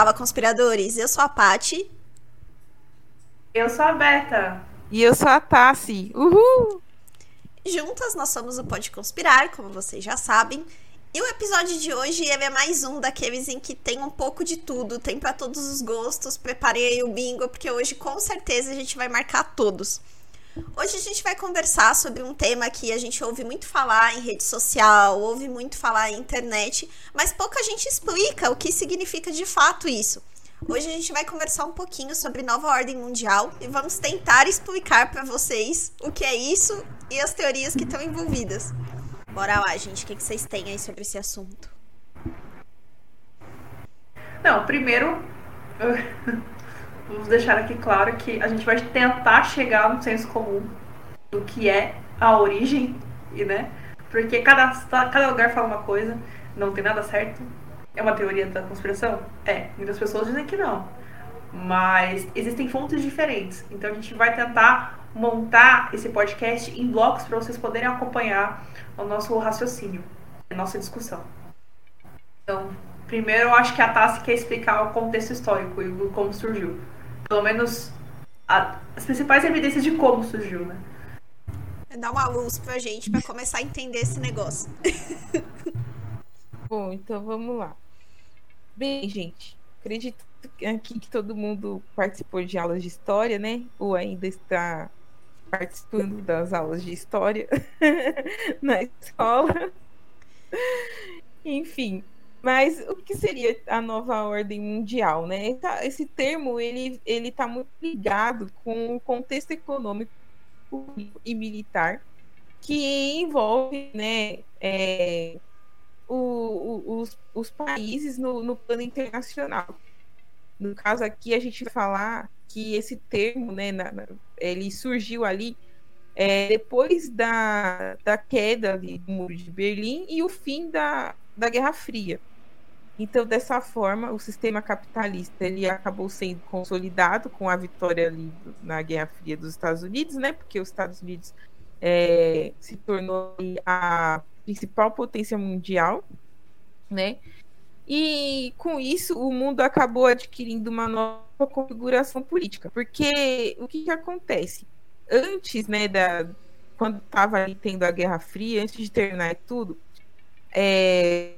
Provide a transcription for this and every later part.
Fala, conspiradores. Eu sou a Pati. Eu sou a Beta. E eu sou a Tassi. Uhul! Juntas nós somos o Pode Conspirar, como vocês já sabem. E o episódio de hoje ele é mais um daqueles em que tem um pouco de tudo, tem para todos os gostos. Preparei aí o bingo, porque hoje com certeza a gente vai marcar todos. Hoje a gente vai conversar sobre um tema que a gente ouve muito falar em rede social, ouve muito falar em internet, mas pouca gente explica o que significa de fato isso. Hoje a gente vai conversar um pouquinho sobre nova ordem mundial e vamos tentar explicar para vocês o que é isso e as teorias que estão envolvidas. Bora lá, gente, o que vocês têm aí sobre esse assunto? Não, primeiro, vamos deixar aqui claro que a gente vai tentar chegar no senso comum do que é a origem, e né? Porque cada, cada lugar fala uma coisa, não tem nada certo, é uma teoria da conspiração? É. Muitas pessoas dizem que não. Mas existem fontes diferentes. Então a gente vai tentar montar esse podcast em blocos para vocês poderem acompanhar o nosso raciocínio, a nossa discussão. Então, primeiro eu acho que a Tassi quer explicar o contexto histórico e como surgiu. Pelo menos a, as principais evidências de como surgiu, né? Dar uma luz pra gente para começar a entender esse negócio. Bom, então vamos lá. Bem, gente, acredito aqui que todo mundo participou de aulas de história, né? Ou ainda está participando das aulas de história na escola. Enfim, mas o que seria a nova ordem mundial, né? Esse termo ele ele está muito ligado com o contexto econômico e militar que envolve, né, é, o, o, os, os países no, no plano internacional. No caso aqui, a gente vai falar que esse termo, né, na, na, ele surgiu ali é, depois da, da queda ali do muro de Berlim e o fim da, da Guerra Fria. Então, dessa forma, o sistema capitalista ele acabou sendo consolidado com a vitória ali na Guerra Fria dos Estados Unidos, né? Porque os Estados Unidos é, se tornou a principal potência mundial, né? E com isso o mundo acabou adquirindo uma nova configuração política, porque o que, que acontece? Antes, né, da quando estava tendo a Guerra Fria, antes de terminar tudo, é,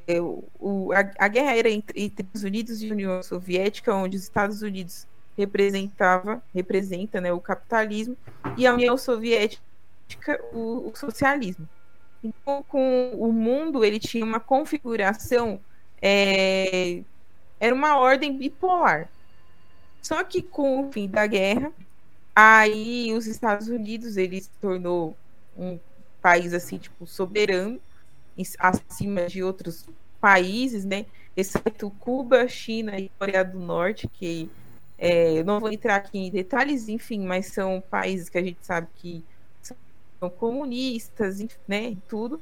o, a, a, guerra era entre, entre os Unidos e a União Soviética, onde os Estados Unidos representava, representa né, o capitalismo e a União Soviética o, o socialismo. Então, com o mundo, ele tinha uma configuração, é, era uma ordem bipolar. Só que com o fim da guerra, aí os Estados Unidos ele se tornou um país assim tipo soberano acima de outros países, né? Exceto Cuba, China e Coreia do Norte, que é, não vou entrar aqui em detalhes, enfim, mas são países que a gente sabe que são comunistas, né, tudo.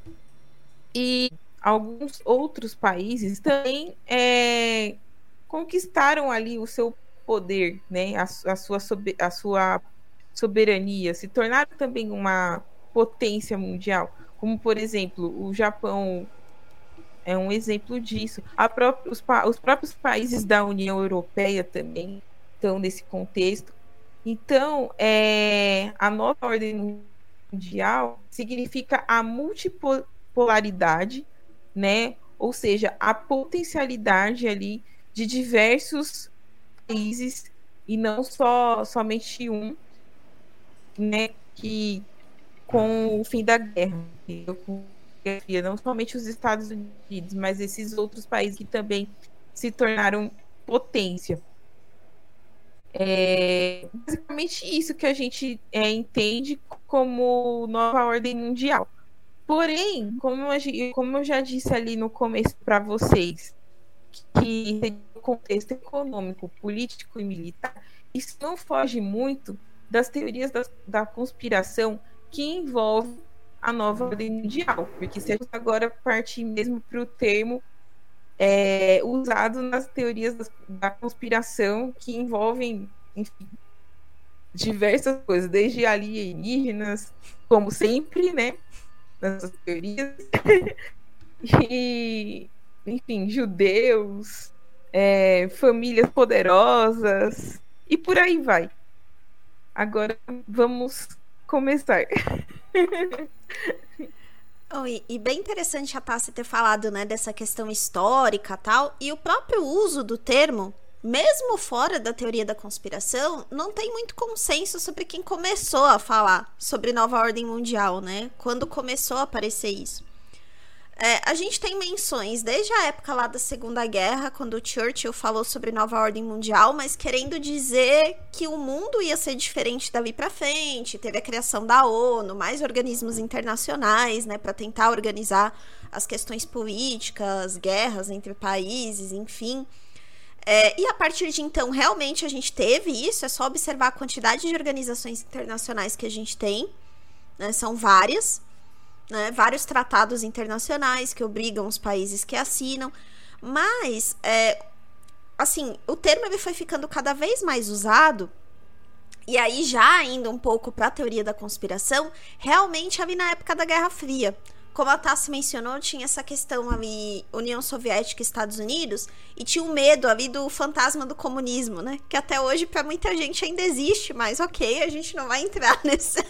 E alguns outros países também é, conquistaram ali o seu poder, né, a, a, sua, a sua soberania, se tornaram também uma potência mundial, como por exemplo o Japão é um exemplo disso. Própria, os, os próprios países da União Europeia também estão nesse contexto. Então, é, a nova ordem mundial significa a multipolaridade, né? Ou seja, a potencialidade ali de diversos países e não só somente um, né? Que com o fim da guerra, não somente os Estados Unidos, mas esses outros países que também se tornaram potência. É basicamente isso que a gente é, entende como nova ordem mundial. Porém, como eu, como eu já disse ali no começo para vocês, que o contexto econômico, político e militar, isso não foge muito das teorias da, da conspiração que envolve a nova ordem mundial, porque se a gente agora partir mesmo para o termo é, usado nas teorias da, conspiração que envolvem, enfim, diversas coisas, desde alienígenas, como sempre, né? Nessas teorias. e, enfim, judeus, é, famílias poderosas e por aí vai. Agora vamos começar. E, e, bem interessante a Tassi ter falado, né, dessa questão histórica tal, e o próprio uso do termo, mesmo fora da teoria da conspiração, não tem muito consenso sobre quem começou a falar sobre nova ordem mundial, né? Quando começou a aparecer isso. É, a gente tem menções desde a época lá da Segunda Guerra, quando o Churchill falou sobre nova ordem mundial, mas querendo dizer que o mundo ia ser diferente dali para frente. Teve a criação da ONU, mais organismos internacionais, né, para tentar organizar as questões políticas, guerras entre países, enfim. É, e a partir de então, realmente a gente teve isso. É só observar a quantidade de organizações internacionais que a gente tem. Né, são várias né, vários tratados internacionais que obrigam os países que assinam, mas é, assim, o termo ele foi ficando cada vez mais usado e aí já indo um pouco para a teoria da conspiração, realmente ali na época da Guerra Fria. Como a Tassi mencionou, tinha essa questão ali, União Soviética e Estados Unidos, e tinha um medo ali do fantasma do comunismo, né? Que até hoje para muita gente ainda existe, mas ok, a gente não vai entrar nessa,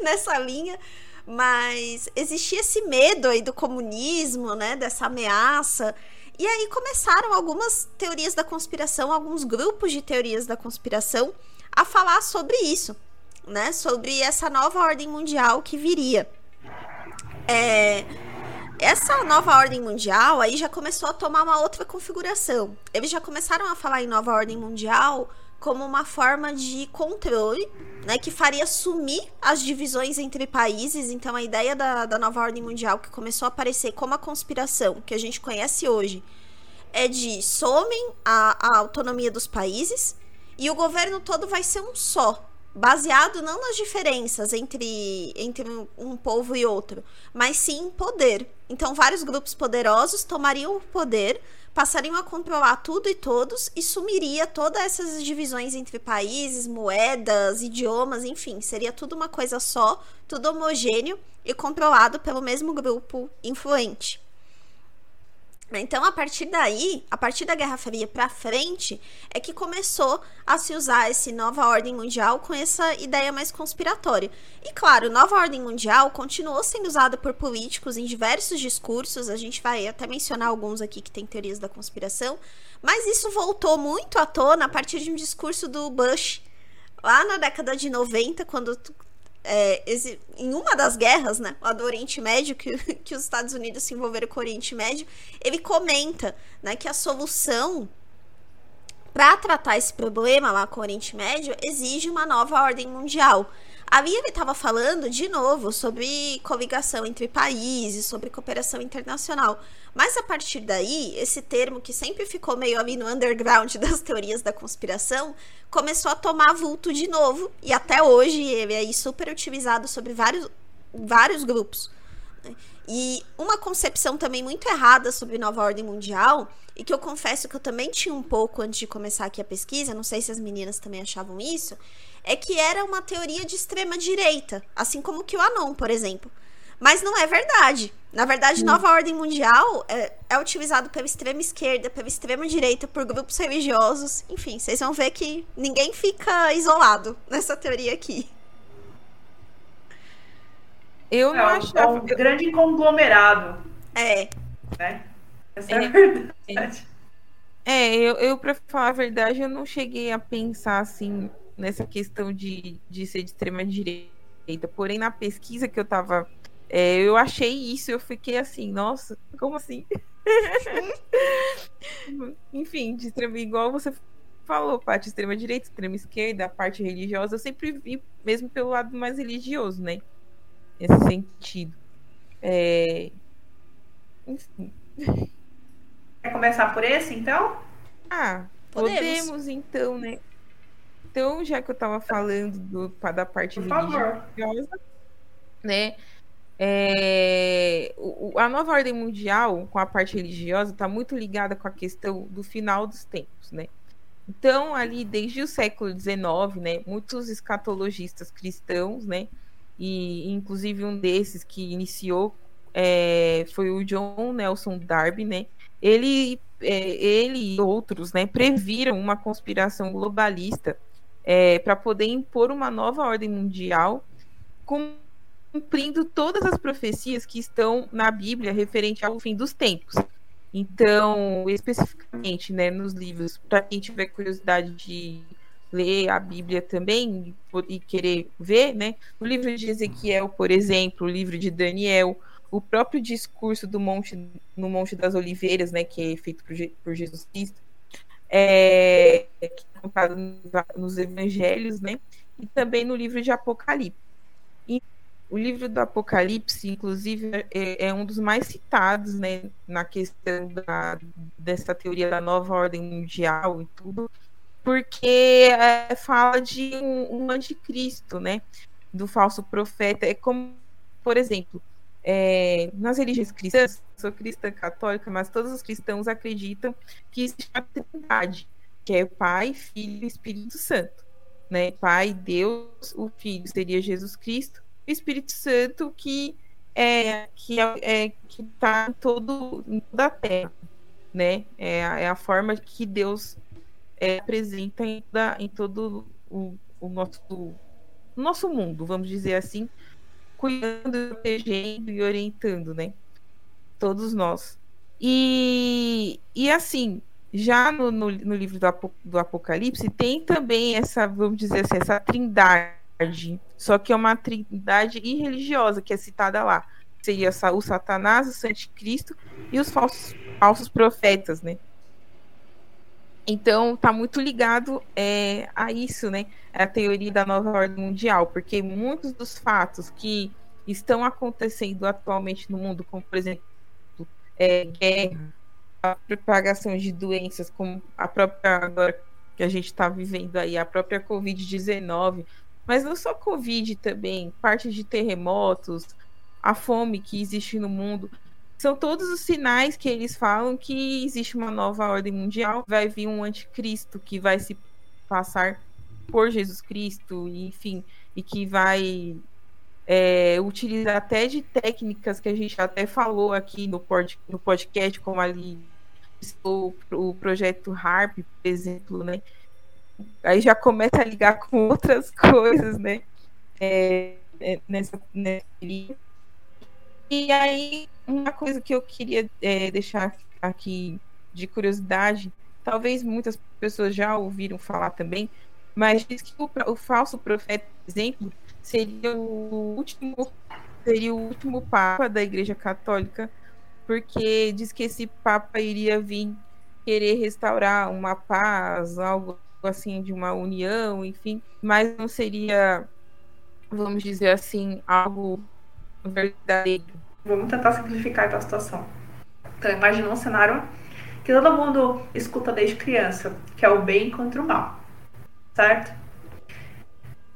nessa linha. Mas existia esse medo aí do comunismo, né? Dessa ameaça. E aí começaram algumas teorias da conspiração, alguns grupos de teorias da conspiração a falar sobre isso, né? Sobre essa nova ordem mundial que viria. É, essa nova ordem mundial aí já começou a tomar uma outra configuração. Eles já começaram a falar em nova ordem mundial como uma forma de controle, né, que faria sumir as divisões entre países. Então, a ideia da, da nova ordem mundial, que começou a aparecer como a conspiração que a gente conhece hoje, é de somem a, a autonomia dos países e o governo todo vai ser um só, baseado não nas diferenças entre, entre um povo e outro, mas sim em poder. Então, vários grupos poderosos tomariam o poder passariam a controlar tudo e todos e sumiria todas essas divisões entre países, moedas, idiomas, enfim, seria tudo uma coisa só, tudo homogêneo e controlado pelo mesmo grupo influente. Então, a partir daí, a partir da Guerra Fria para frente, é que começou a se usar essa nova ordem mundial com essa ideia mais conspiratória. E claro, nova ordem mundial continuou sendo usada por políticos em diversos discursos, a gente vai até mencionar alguns aqui que têm teorias da conspiração, mas isso voltou muito à tona a partir de um discurso do Bush lá na década de 90, quando é, esse, em uma das guerras, né, lá do Oriente Médio, que, que os Estados Unidos se envolveram com o Oriente Médio, ele comenta né, que a solução para tratar esse problema lá com o Oriente Médio exige uma nova ordem mundial. Ali ele estava falando de novo sobre coligação entre países, sobre cooperação internacional. Mas a partir daí, esse termo que sempre ficou meio ali no underground das teorias da conspiração, começou a tomar vulto de novo. E até hoje ele é super utilizado sobre vários, vários grupos. E uma concepção também muito errada sobre nova ordem mundial, e que eu confesso que eu também tinha um pouco antes de começar aqui a pesquisa, não sei se as meninas também achavam isso, é que era uma teoria de extrema direita, assim como o QAnon, por exemplo. Mas não é verdade. Na verdade, hum. nova ordem mundial é, é utilizado pela extrema esquerda, pela extrema direita, por grupos religiosos. Enfim, vocês vão ver que ninguém fica isolado nessa teoria aqui. Eu não é, achava. É um grande conglomerado. É. Né? Essa é, é a verdade. É, eu, eu, pra falar a verdade, eu não cheguei a pensar assim nessa questão de, de ser de extrema direita. Porém, na pesquisa que eu tava é, eu achei isso, eu fiquei assim, nossa, como assim? Enfim, de extrema, igual você falou, parte extrema direita, extrema esquerda, a parte religiosa, eu sempre vi mesmo pelo lado mais religioso, né? Nesse sentido. É... Enfim. Quer começar por esse, então? Ah, podemos, podemos então, né? Então, já que eu tava falando do, da parte por religiosa, favor. né? É, o, a nova ordem mundial, com a parte religiosa, está muito ligada com a questão do final dos tempos, né? Então, ali desde o século XIX, né, muitos escatologistas cristãos, né, e inclusive um desses que iniciou é, foi o John Nelson Darby, né? Ele é, ele e outros né, previram uma conspiração globalista é, para poder impor uma nova ordem mundial, cumprindo todas as profecias que estão na Bíblia referente ao fim dos tempos. Então, especificamente, né, nos livros, para quem tiver curiosidade de ler a Bíblia também e querer ver, né, no livro de Ezequiel, por exemplo, o livro de Daniel, o próprio discurso do monte no Monte das Oliveiras, né, que é feito por, por Jesus Cristo, é, que é contado nos Evangelhos, né, e também no livro de Apocalipse. E o livro do Apocalipse, inclusive, é, é, um dos mais citados, né, na questão da, dessa teoria da nova ordem mundial e tudo, porque é, fala de um, um anticristo, né, do falso profeta. É como, por exemplo, é, nas religiões cristãs, sou cristã católica, mas todos os cristãos acreditam que existe a Trindade, que é Pai, Filho e Espírito Santo. Né? Pai, Deus, o Filho seria Jesus Cristo, o Espírito Santo que é que é, é que está em todo em toda a Terra, né? É, é a forma que Deus é, apresenta em, em todo o, o nosso nosso mundo, vamos dizer assim, cuidando, protegendo e orientando, né? Todos nós. E, e assim, já no, no, no livro do, do, Apocalipse tem também essa, vamos dizer assim, essa trindade, só que é uma trindade irreligiosa que é citada lá. Seria o Satanás, o Santicristo e os falsos, falsos profetas, né? Então, está muito ligado é, a isso, né? A teoria da nova ordem mundial, porque muitos dos fatos que estão acontecendo atualmente no mundo, como, por exemplo, é, guerra, a propagação de doenças, como a própria, agora que a gente está vivendo aí, a própria Covid-19, mas não só Covid também, parte de terremotos, a fome que existe no mundo são todos os sinais que eles falam que existe uma nova ordem mundial, vai vir um anticristo que vai se passar por Jesus Cristo, enfim, e que vai é, utilizar até de técnicas que a gente até falou aqui no, pod, no podcast, como ali o, o projeto HARP, por exemplo, né? Aí já começa a ligar com outras coisas, né? É, é, nessa, nessa e aí, uma coisa que eu queria é, deixar aqui de curiosidade, talvez muitas pessoas já ouviram falar também, mas diz que o, o falso profeta, por exemplo, seria o último seria o último papa da Igreja Católica, porque diz que esse papa iria vir querer restaurar uma paz, algo assim de uma união, enfim, mas não seria, vamos dizer assim, algo verdadeiro. Vamos tentar simplificar a situação. Então, imagina um cenário que todo mundo escuta desde criança, que é o bem contra o mal, certo?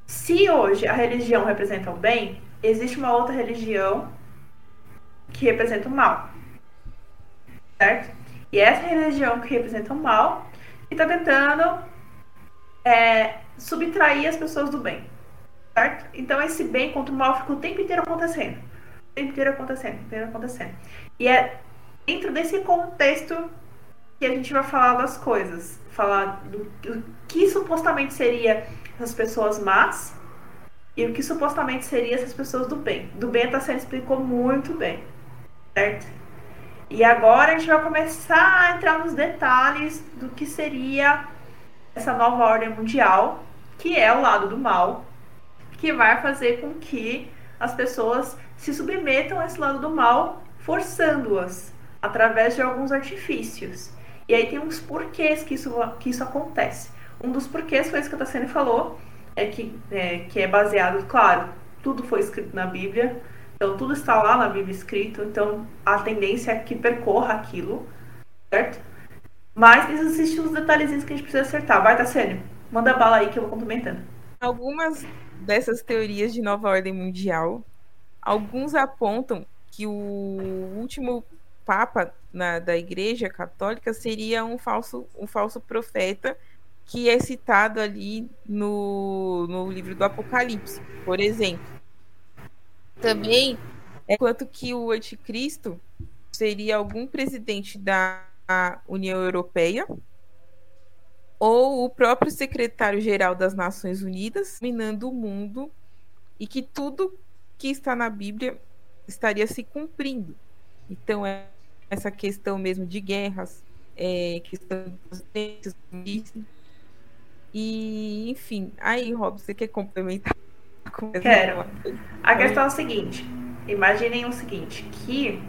Se hoje a religião representa o bem, existe uma outra religião que representa o mal, certo? E essa religião que representa o mal está tentando é, subtrair as pessoas do bem, certo? Então esse bem contra o mal fica o tempo inteiro acontecendo tempo inteiro acontecendo, inteiro acontecendo. E é dentro desse contexto que a gente vai falar das coisas. Falar do, do que supostamente seria essas pessoas más e o que supostamente seria essas pessoas do bem. Do bem a Tassiana explicou muito bem, certo? E agora a gente vai começar a entrar nos detalhes do que seria essa nova ordem mundial, que é o lado do mal, que vai fazer com que as pessoas se submetam a esse lado do mal, forçando-as através de alguns artifícios. E aí tem uns porquês que isso, que isso acontece. Um dos porquês foi isso que a Tassiane falou, é que, é que é baseado, claro, tudo foi escrito na Bíblia, então tudo está lá na Bíblia escrito, então a tendência é que percorra aquilo, certo? Mas existem uns detalhezinhos que a gente precisa acertar. Vai, Tassiane, manda bala aí que eu vou complementando. Algumas dessas teorias de nova ordem mundial Alguns apontam que o último papa na, da Igreja Católica seria um falso, um falso profeta que é citado ali no, no livro do Apocalipse, por exemplo. Também é quanto que o anticristo seria algum presidente da União Europeia, ou o próprio secretário-geral das Nações Unidas, minando o mundo e que tudo que está na Bíblia estaria se cumprindo. Então, é essa questão mesmo de guerras, é, questão de e, enfim, aí, Rob, você quer complementar? Quero. A questão é a seguinte: imaginem o seguinte, que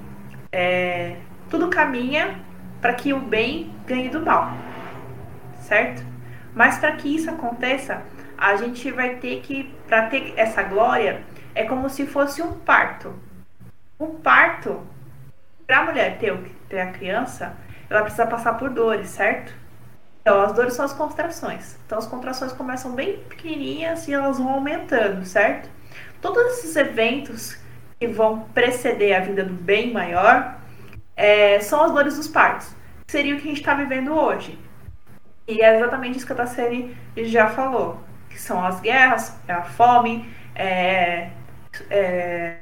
é, tudo caminha para que o bem ganhe do mal certo? Mas para que isso aconteça, a gente vai ter que, para ter essa glória, é como se fosse um parto. O parto, para a mulher ter, ter a criança, ela precisa passar por dores, certo? Então, as dores são as contrações. Então, as contrações começam bem pequenininhas e elas vão aumentando, certo? Todos esses eventos que vão preceder a vida do bem maior é, são as dores dos partos, seria o que a gente está vivendo hoje. E é exatamente isso que a Tasseri já falou, que são as guerras, é a fome, é, é,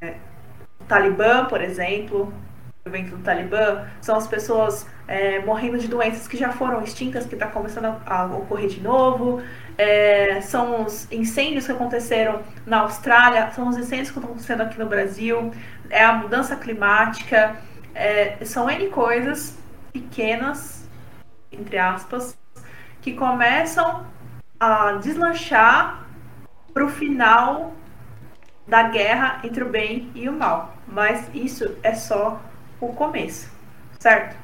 é, o Talibã, por exemplo, o evento do Talibã, são as pessoas é, morrendo de doenças que já foram extintas, que está começando a, ocorrer de novo, é, são os incêndios que aconteceram na Austrália, são os incêndios que estão acontecendo aqui no Brasil, é a mudança climática, são N coisas pequenas entre aspas, que começam a deslanchar para o final da guerra entre o bem e o mal. Mas isso é só o começo, certo?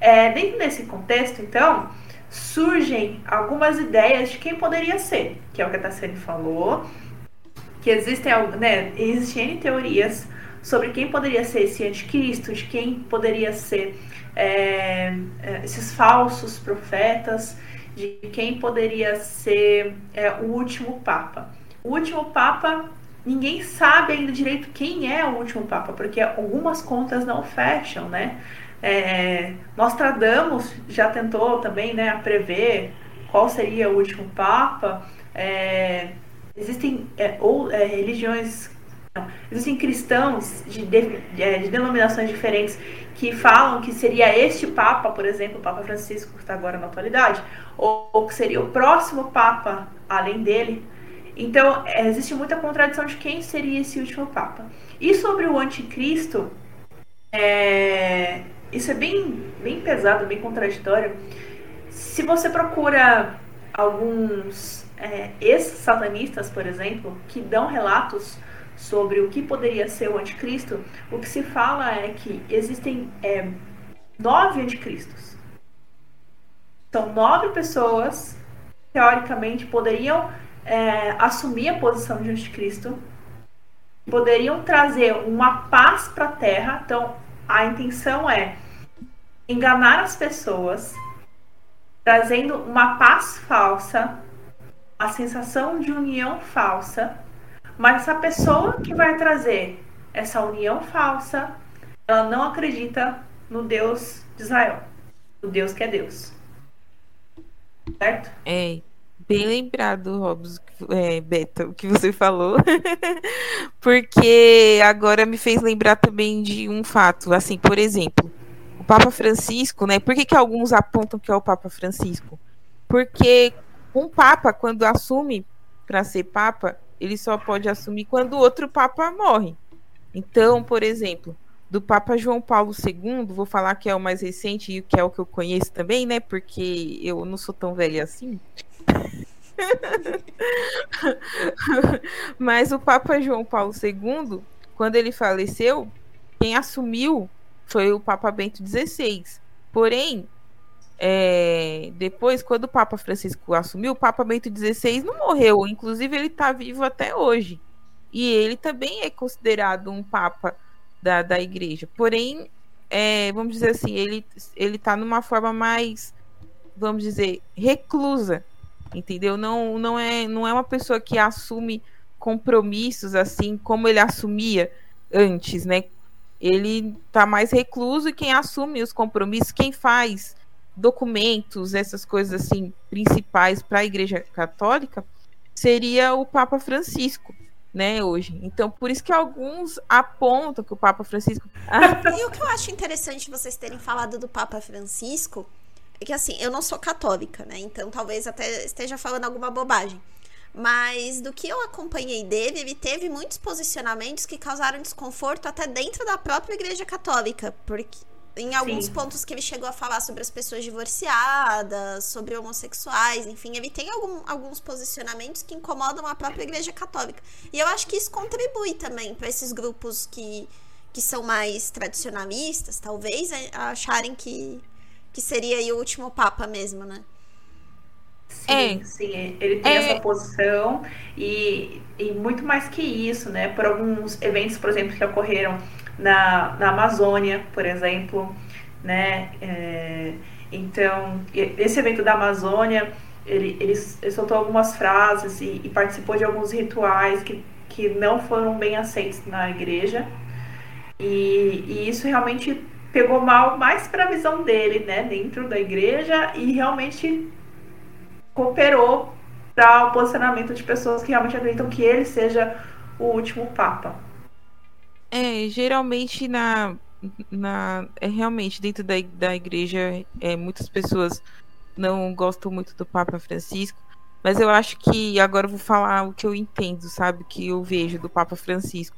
É, dentro desse contexto, então, surgem algumas ideias de quem poderia ser, que é o que a Tassani falou, que existem, né, existem teorias sobre quem poderia ser esse anticristo, de quem poderia ser é, é, esses falsos profetas, de quem poderia ser é, o último Papa. O último Papa, ninguém sabe ainda direito quem é o último Papa, porque algumas contas não fecham, né? É, Nostradamus já tentou também né, prever qual seria o último Papa. É, existem é, ou, é, religiões Existem cristãos de, de, de, denominações diferentes que falam que seria este Papa, por exemplo, o Papa Francisco, que está agora na atualidade, ou, ou que seria o próximo Papa além dele. Então, é, existe muita contradição de quem seria esse último Papa. E sobre o anticristo, é, isso é bem, bem pesado, bem contraditório. Se você procura alguns é, ex-satanistas, por exemplo, que dão relatos sobre o que poderia ser o anticristo, o que se fala é que existem é, nove anticristos. São nove pessoas que, teoricamente, poderiam é, assumir a posição de anticristo, poderiam trazer uma paz para a Terra. Então, a intenção é enganar as pessoas, trazendo uma paz falsa, a sensação de união falsa mas essa pessoa que vai trazer essa união falsa, ela não acredita no Deus de Israel, no Deus que é Deus. Certo? É, bem lembrado, Robson, é, Beta, o que você falou, porque agora me fez lembrar também de um fato, assim, por exemplo, o Papa Francisco, né? Por que, que alguns apontam que é o Papa Francisco? Porque um Papa, quando assume para ser Papa, ele só pode assumir quando outro Papa morre. Então, por exemplo, do Papa João Paulo II, vou falar que é o mais recente e que é o que eu conheço também, né? Porque eu não sou tão velha assim. Mas o Papa João Paulo II, quando ele faleceu, quem assumiu foi o Papa Bento XVI. Porém, é, depois, quando o Papa Francisco assumiu, o Papa Bento XVI não morreu, inclusive ele está vivo até hoje. E ele também é considerado um Papa da, da igreja. Porém, é, vamos dizer assim, ele ele está numa forma mais, vamos dizer, reclusa, entendeu? Não, não, é, não é uma pessoa que assume compromissos assim como ele assumia antes, né? Ele está mais recluso e quem assume os compromissos, quem faz documentos, essas coisas assim principais para a Igreja Católica, seria o Papa Francisco. né, hoje. Então, por isso que alguns apontam que o Papa Francisco. e o que eu acho interessante vocês terem falado do Papa Francisco é que assim, eu não sou católica, né? Então talvez até esteja falando alguma bobagem. Mas do que eu acompanhei dele, ele teve muitos posicionamentos que causaram desconforto até dentro da própria Igreja Católica, porque em alguns Sim. pontos que ele chegou a falar sobre as pessoas divorciadas, sobre homossexuais, enfim, ele tem algum, alguns posicionamentos que incomodam a própria Igreja Católica. E eu acho que isso contribui também para esses grupos que, que são mais tradicionalistas, talvez, é, acharem que, que seria o último Papa mesmo, né? Sim, é. sim, ele tem é. essa posição e, e muito mais que isso, né? Por alguns eventos, por exemplo, que ocorreram na, na Amazônia, por exemplo, né? É, então, esse evento da Amazônia, ele, ele, ele soltou algumas frases e, e, participou de alguns rituais que, que não foram bem aceitos na igreja. E, e isso realmente pegou mal mais para a visão dele, né, dentro da igreja e realmente cooperou para o posicionamento de pessoas que realmente acreditam que ele seja o último papa. É, geralmente na, na é realmente dentro da, da igreja é, muitas pessoas não gostam muito do Papa Francisco, mas eu acho que agora eu vou falar o que eu entendo, sabe, que eu vejo do Papa Francisco.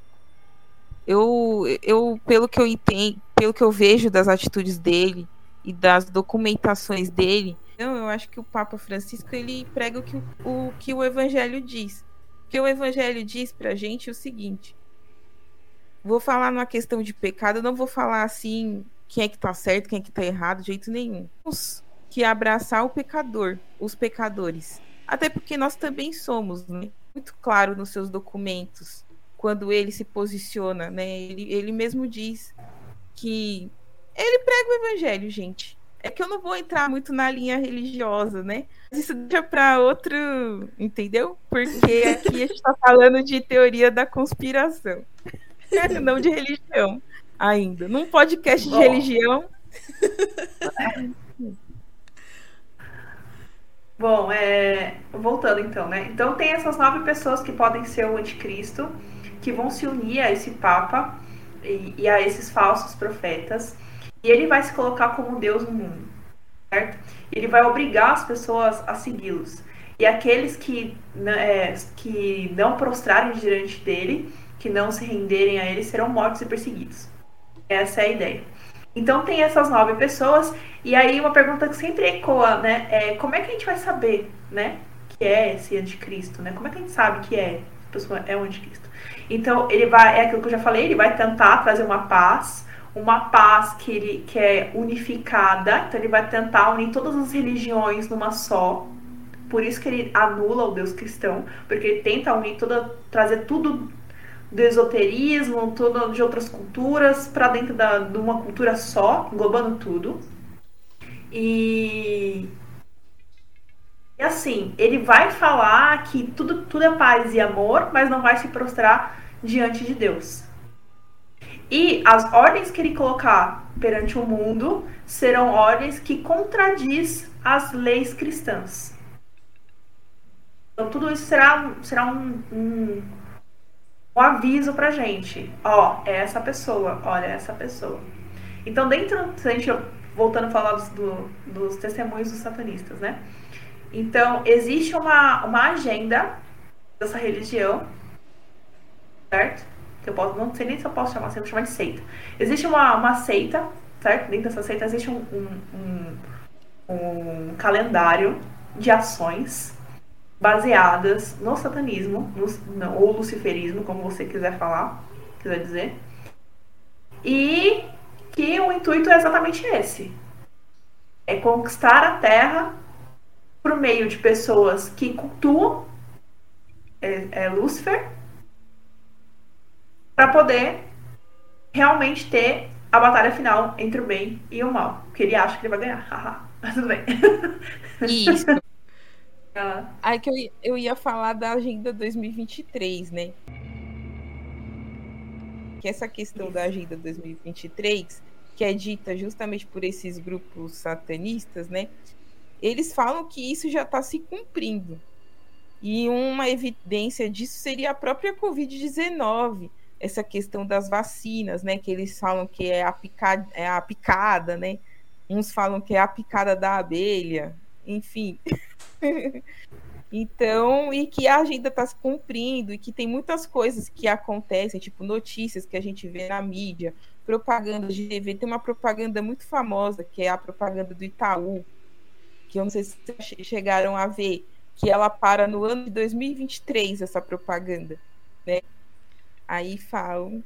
Eu, eu pelo que eu entendo, pelo que eu vejo das atitudes dele e das documentações dele, então, eu acho que o Papa Francisco ele prega o que o, o que o Evangelho diz. Porque o Evangelho diz pra gente o seguinte: vou falar numa questão de pecado, não vou falar assim quem é que tá certo, quem é que tá errado, de jeito nenhum. Temos que abraçar o pecador, os pecadores. Até porque nós também somos, né? Muito claro nos seus documentos, quando ele se posiciona, né? Ele, ele mesmo diz que ele prega o evangelho, gente. É que eu não vou entrar muito na linha religiosa, né? Isso deixa para outro, entendeu? Porque aqui a gente está falando de teoria da conspiração, não de religião ainda. Num podcast de religião. Bom, é... voltando então, né? Então tem essas nove pessoas que podem ser o anticristo, que vão se unir a esse Papa e, e a esses falsos profetas. E ele vai se colocar como Deus no mundo, certo? Ele vai obrigar as pessoas a segui-los. E aqueles que, né, é, que não prostrarem diante dele, que não se renderem a ele, serão mortos e perseguidos. Essa é a ideia. Então tem essas nove pessoas, e aí uma pergunta que sempre ecoa, né? É como é que a gente vai saber, né? Que é esse anticristo, né? Como é que a gente sabe que é, pessoa é o anticristo? Então ele vai, é aquilo que eu já falei, ele vai tentar trazer uma paz, uma paz que ele que é unificada, então ele vai tentar unir todas as religiões numa só. Por isso que ele anula o Deus cristão, porque ele tenta unir toda, trazer tudo do esoterismo, tudo de outras culturas para dentro da, de uma cultura só, englobando tudo. E, e assim, ele vai falar que tudo, tudo é paz e amor, mas não vai se prostrar diante de Deus. E as ordens que ele colocar perante o mundo serão ordens que contradiz as leis cristãs. Então tudo isso será, será um, um, um aviso pra gente. Ó, é essa pessoa, olha, é essa pessoa. Então dentro, se a gente voltando a falar dos, do, dos testemunhos dos satanistas, né? Então, existe uma, uma agenda dessa religião, certo? que eu posso, não sei nem se eu posso chamar, se eu vou chamar de seita. Existe uma, uma seita, certo? Dentro dessa seita existe um, um, um, um calendário de ações baseadas no satanismo, no, ou luciferismo, como você quiser falar, quiser dizer. E que o intuito é exatamente esse. É conquistar a Terra por meio de pessoas que cultuam é, é Lúcifer para poder realmente ter a batalha final entre o bem e o mal. Porque ele acha que ele vai ganhar. Mas tudo bem. Isso. Ah. Aí que eu, eu ia falar da agenda 2023, né? Que essa questão da agenda 2023, que é dita justamente por esses grupos satanistas, né? Eles falam que isso já está se cumprindo. E uma evidência disso seria a própria Covid-19, essa questão das vacinas, né? Que eles falam que é a picada, é a picada, né? Uns falam que é a picada da abelha, enfim. então, e que a agenda está se cumprindo, e que tem muitas coisas que acontecem, tipo notícias que a gente vê na mídia, propaganda de TV. Tem uma propaganda muito famosa, que é a propaganda do Itaú, que eu não sei se vocês chegaram a ver, que ela para no ano de 2023, essa propaganda, né? Aí falam,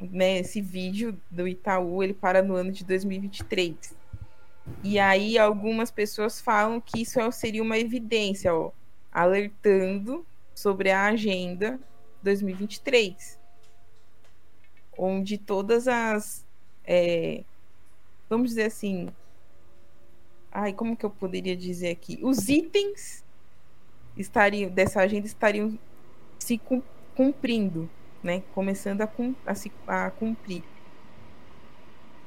né, esse vídeo do Itaú, ele para no ano de 2023. E aí algumas pessoas falam que isso seria uma evidência, ó, alertando sobre a agenda 2023, onde todas as, é, vamos dizer assim, ai, como que eu poderia dizer aqui? Os itens estariam dessa agenda estariam se cumprindo, né? Começando a, a, se, a cumprir.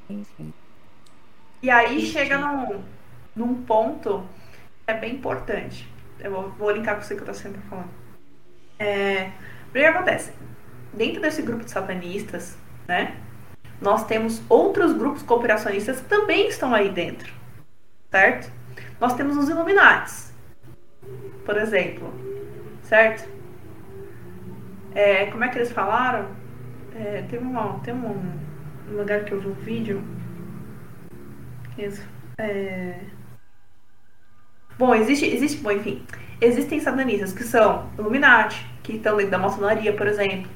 Enfim. E aí chega num, num ponto que é bem importante. Eu vou, vou linkar com você que eu tô sempre falando. É, o que acontece? Dentro desse grupo de satanistas, né? Nós temos outros grupos cooperacionistas que também estão aí dentro. Certo? Nós temos os Illuminates, por exemplo, certo? É, como é que eles falaram? É, tem, uma, tem um, um lugar que eu vi um vídeo. É... Bom, existe, existe, bom, enfim, existem satanistas que são Illuminati, que estão dentro da maçonaria, por exemplo,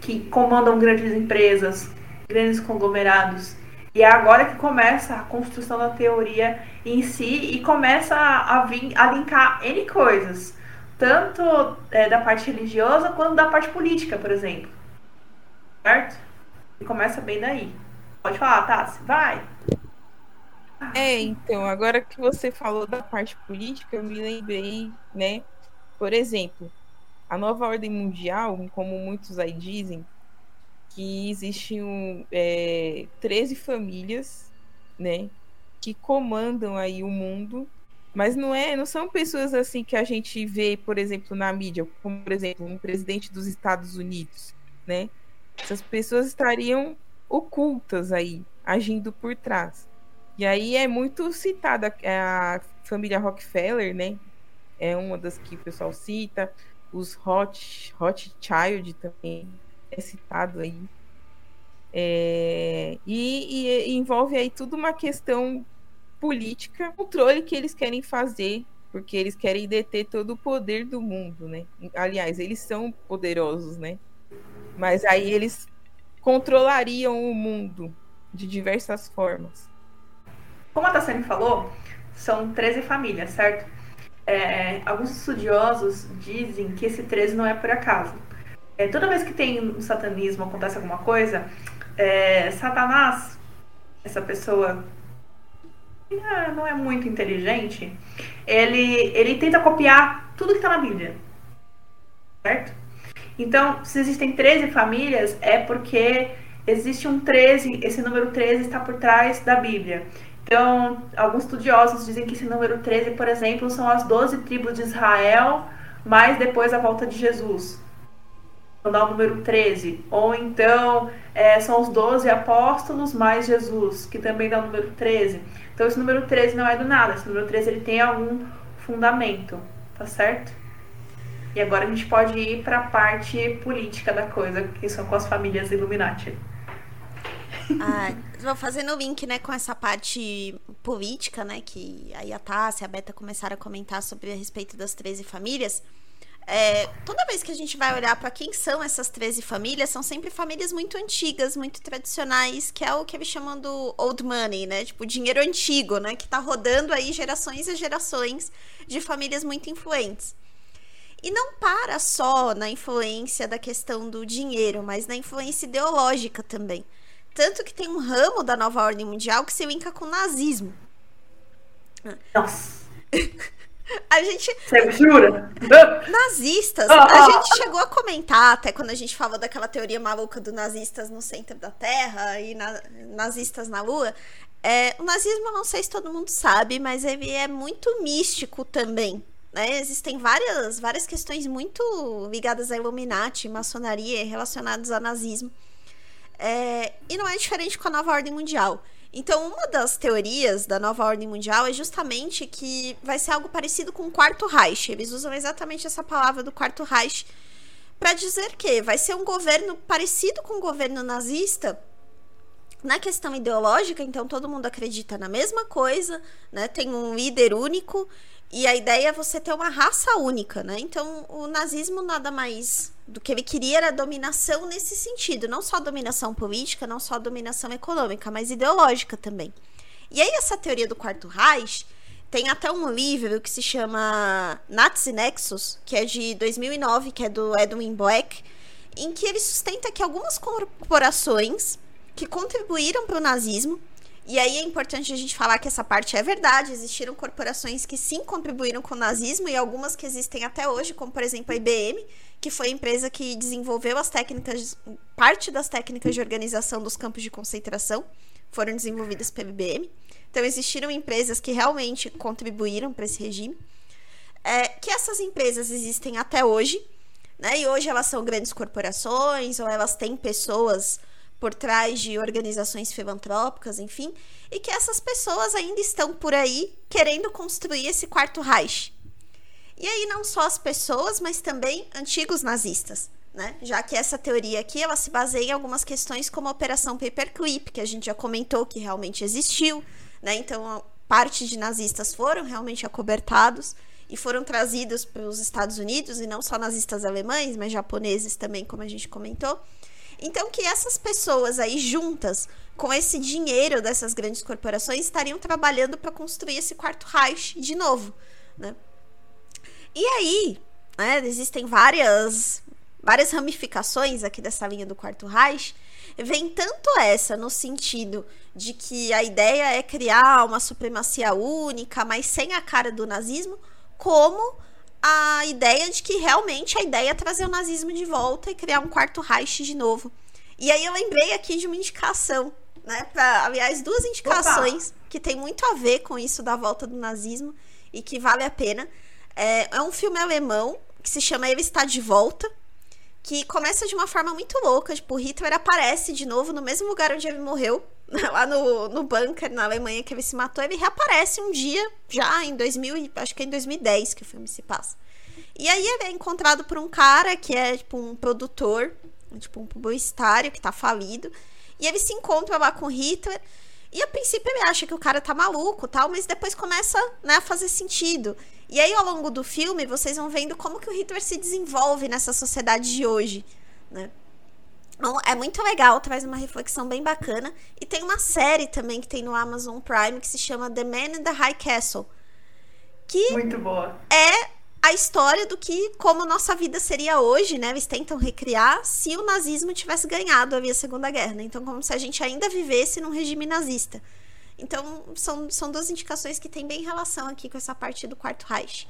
que comandam grandes empresas, grandes conglomerados. E é agora que começa a construção da teoria em si e começa a, a, vir, a linkar N coisas, tanto é, da parte religiosa quanto da parte política, por exemplo. Certo? E começa bem daí. Pode falar, Tassi, vai. É, então, agora que você falou da parte política, eu me lembrei, né? Por exemplo, a nova ordem mundial, como muitos aí dizem, que existem é, 13 famílias, né, que comandam aí o mundo, mas não é, não são pessoas assim que a gente vê, por exemplo, na mídia, como por exemplo, um presidente dos Estados Unidos, né? Essas pessoas estariam ocultas aí, agindo por trás. E aí é muito citada a família Rockefeller, né? É uma das que o pessoal cita. Os Hot, Child também é citado aí. É, e, e, envolve aí tudo uma questão política, controle que eles querem fazer, porque eles querem deter todo o poder do mundo, né? Aliás, eles são poderosos, né? Mas aí eles controlariam o mundo de diversas formas. Como a Tassane falou, são 13 famílias, certo? É, alguns estudiosos dizem que esse 13 não é por acaso. É, toda vez que tem um satanismo, acontece alguma coisa, é, Satanás, essa pessoa não é muito inteligente, ele, ele tenta copiar tudo que está na Bíblia. Certo? Então, se existem 13 famílias, é porque existe um 13, esse número 13 está por trás da Bíblia. Então, alguns estudiosos dizem que esse número 13, por exemplo, são as 12 tribos de Israel, mais depois a volta de Jesus. Então dá o número 13. Ou então é, são os 12 apóstolos mais Jesus, que também dá o número 13. Então esse número 13 não é do nada, esse número 13 ele tem algum fundamento, tá certo? E agora a gente pode ir para a parte política da coisa, que são com as famílias Illuminati. Ah, fazendo o link, né, com essa parte política, né, que aí a Tássia e a Beta começaram a comentar sobre a respeito das 13 famílias. É, toda vez que a gente vai olhar para quem são essas 13 famílias, são sempre famílias muito antigas, muito tradicionais, que é o que eles chamam do old money, né? Tipo, dinheiro antigo, né? Que tá rodando aí gerações e gerações de famílias muito influentes. E não para só na influência da questão do dinheiro, mas na influência ideológica também. Tanto que tem um ramo da nova ordem mundial que se linka com o nazismo. Nossa. A gente. Você jura? Nazistas. A gente chegou a comentar até quando a gente falou daquela teoria maluca do nazistas no centro da Terra e na, nazistas na Lua. É, o nazismo, não sei se todo mundo sabe, mas ele é muito místico também. Né? Existem várias, várias questões muito ligadas à Illuminati, maçonaria, relacionadas ao nazismo. É, e não é diferente com a nova ordem mundial. Então, uma das teorias da nova ordem mundial é justamente que vai ser algo parecido com o quarto Reich. Eles usam exatamente essa palavra do quarto Reich para dizer que vai ser um governo parecido com o governo nazista na questão ideológica, então todo mundo acredita na mesma coisa, né? Tem um líder único e a ideia é você ter uma raça única, né? Então, o nazismo nada mais do que ele queria era dominação nesse sentido, não só dominação política, não só dominação econômica, mas ideológica também. E aí essa teoria do quarto Reich tem até um livro que se chama Nazi Nexus, que é de 2009, que é do Edwin Black, em que ele sustenta que algumas corporações que contribuíram para o nazismo e aí é importante a gente falar que essa parte é verdade. Existiram corporações que sim contribuíram com o nazismo e algumas que existem até hoje, como por exemplo a IBM, que foi a empresa que desenvolveu as técnicas, parte das técnicas de organização dos campos de concentração foram desenvolvidas pela IBM. Então existiram empresas que realmente contribuíram para esse regime. É, que essas empresas existem até hoje, né? E hoje elas são grandes corporações ou elas têm pessoas por trás de organizações filantrópicas, enfim, e que essas pessoas ainda estão por aí querendo construir esse quarto Reich. E aí não só as pessoas, mas também antigos nazistas, né? Já que essa teoria aqui, ela se baseia em algumas questões como a Operação Paperclip, que a gente já comentou que realmente existiu, né? Então, parte de nazistas foram realmente acobertados e foram trazidos para os Estados Unidos, e não só nazistas alemães, mas japoneses também, como a gente comentou. Então, que essas pessoas aí juntas, com esse dinheiro dessas grandes corporações, estariam trabalhando para construir esse quarto Reich de novo, né? E aí, né, existem várias, várias ramificações aqui dessa linha do quarto Reich. Vem tanto essa no sentido de que a ideia é criar uma supremacia única, mas sem a cara do nazismo, como a ideia de que realmente a ideia é trazer o nazismo de volta e criar um quarto Reich de novo. E aí eu lembrei aqui de uma indicação, né? Pra, aliás, duas indicações Opa. que tem muito a ver com isso da volta do nazismo e que vale a pena. É, é um filme alemão que se chama Ele Está de Volta, que começa de uma forma muito louca. Tipo, o Hitler aparece de novo no mesmo lugar onde ele morreu, lá no, no bunker na Alemanha que ele se matou, ele reaparece um dia, já em 2000, acho que é em 2010 que o filme se passa. E aí ele é encontrado por um cara que é tipo um produtor, tipo um publicitário que tá falido, e ele se encontra lá com Hitler. E a princípio ele acha que o cara tá maluco, tal, mas depois começa, né, a fazer sentido. E aí ao longo do filme vocês vão vendo como que o Hitler se desenvolve nessa sociedade de hoje, né? É muito legal, traz uma reflexão bem bacana. E tem uma série também que tem no Amazon Prime que se chama The Man in the High Castle. Que muito boa. É a história do que como nossa vida seria hoje, né? Eles tentam recriar se o nazismo tivesse ganhado a Segunda Guerra, né? Então, como se a gente ainda vivesse num regime nazista. Então, são, são duas indicações que têm bem relação aqui com essa parte do Quarto Reich.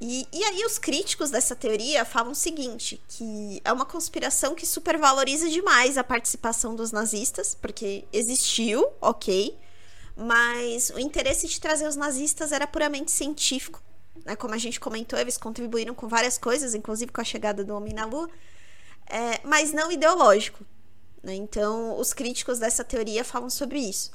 E, e aí os críticos dessa teoria falam o seguinte, que é uma conspiração que supervaloriza demais a participação dos nazistas, porque existiu, ok, mas o interesse de trazer os nazistas era puramente científico. Né? Como a gente comentou, eles contribuíram com várias coisas, inclusive com a chegada do homem na Lua, é, mas não ideológico. Né? Então, os críticos dessa teoria falam sobre isso.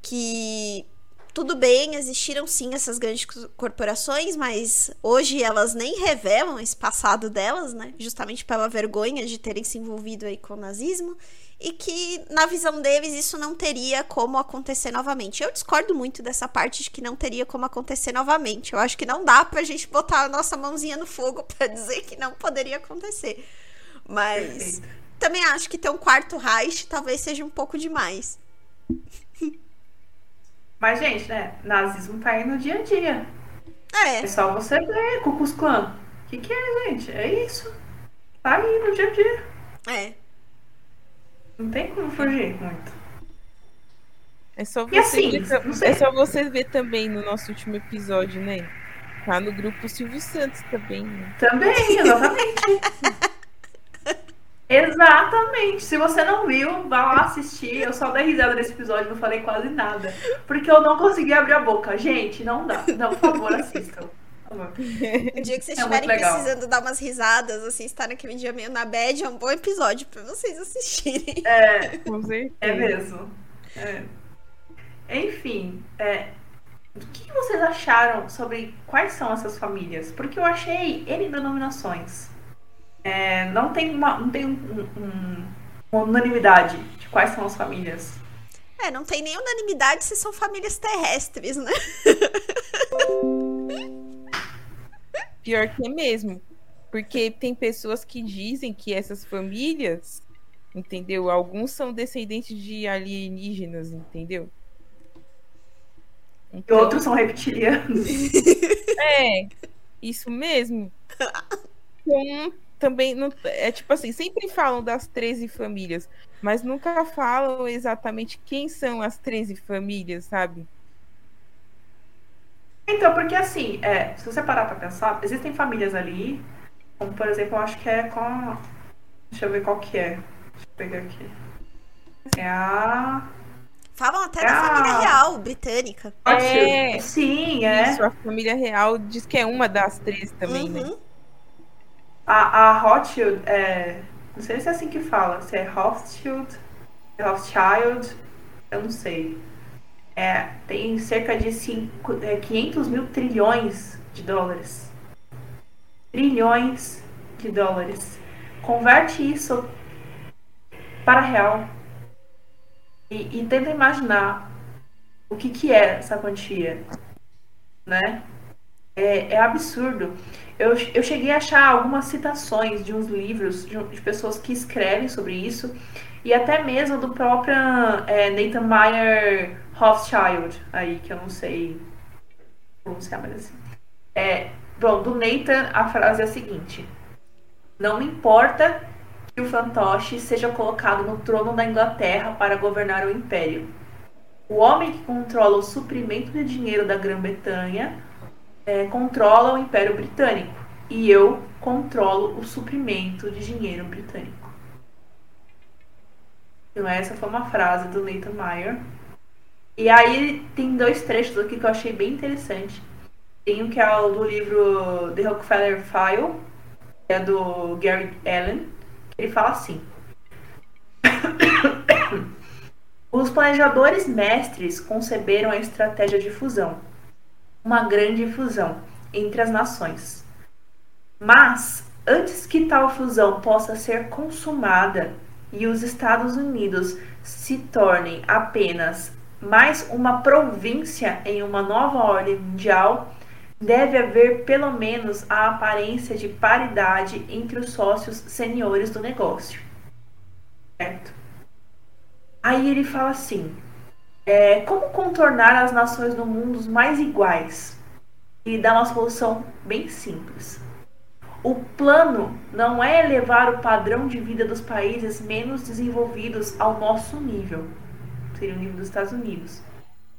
Que tudo bem, existiram sim essas grandes corporações, mas hoje elas nem revelam esse passado delas, né? Justamente pela vergonha de terem se envolvido aí com o nazismo e que na visão deles isso não teria como acontecer novamente. Eu discordo muito dessa parte de que não teria como acontecer novamente. Eu acho que não dá pra gente botar a nossa mãozinha no fogo para dizer que não poderia acontecer. Mas também acho que ter um quarto Reich talvez seja um pouco demais. Mas, gente, né? Nazismo tá aí no dia a dia. É. É só você ver, Cucus Clã. O que, que é, gente? É isso. Tá aí no dia a dia. É. Não tem como fugir muito. É só você, assim, ver, é só você ver também no nosso último episódio, né? Tá no grupo Silvio Santos também. Né? Também, exatamente. Exatamente. Se você não viu, vá lá assistir. Eu só dei risada nesse episódio, não falei quase nada. Porque eu não consegui abrir a boca. Gente, não dá. Não, por favor, assistam. O dia que vocês É estiverem precisando dar umas risadas, assim, estar naquele dia meio na bad, é um bom episódio pra vocês assistirem. É, Com certeza. é mesmo. É. Enfim, é, o que vocês acharam sobre quais são essas famílias? Porque eu achei N denominações. É, não tem uma, não tem um- um- uma unanimidade de quais são as famílias. É, não tem nem unanimidade se são famílias terrestres, né? Pior que é mesmo. Porque tem pessoas que dizem que essas famílias, entendeu? Alguns são descendentes de alienígenas, entendeu? E Então, outros são reptilianos. É, isso mesmo. Então, também não, é tipo assim, sempre falam das 13 famílias, mas nunca falam exatamente quem são as 13 famílias, sabe? Então, porque assim, é, se você parar pra pensar, existem famílias ali, como por exemplo, eu acho que é com. Deixa eu ver qual que é. Deixa eu pegar aqui. É a. Falam até Ah. da família real britânica. É. Sim, é. Isso, a família real diz que é uma das 13 também, né? A, a Rothschild, é, não sei se é assim que fala, se é Rothschild, é Rothschild, eu não sei. É, tem cerca de cinco, é, 500 mil trilhões de dólares. Trilhões de dólares. Converte isso para real e, e tenta imaginar o que, que é essa quantia, né? É, é absurdo. Eu, eu cheguei a achar algumas citações de uns livros de, de pessoas que escrevem sobre isso e até mesmo do próprio é, Nathan Meyer Rothschild, aí que eu não sei pronunciar, mas assim. É, bom, do Nathan a frase é a seguinte: Não me importa que o fantoche seja colocado no trono da Inglaterra para governar o império. O homem que controla o suprimento de dinheiro da Grã-Bretanha é, controla o Império Britânico e eu controlo o suprimento de dinheiro britânico. Então essa foi uma frase do Nathan Meyer. E aí tem dois trechos aqui que eu achei bem interessante. Tem um que é o do livro The Rockefeller File, que é do Gary Allen, que ele fala assim. Os planejadores mestres conceberam a estratégia de fusão uma grande fusão entre as nações. Mas, antes que tal fusão possa ser consumada e os Estados Unidos se tornem apenas mais uma província em uma nova ordem mundial, deve haver pelo menos a aparência de paridade entre os sócios seniores do negócio. Certo? Aí ele fala assim: é, como contornar as nações no mundo mais iguais? E dá uma solução bem simples. O plano não é elevar o padrão de vida dos países menos desenvolvidos ao nosso nível, seria o nível dos Estados Unidos,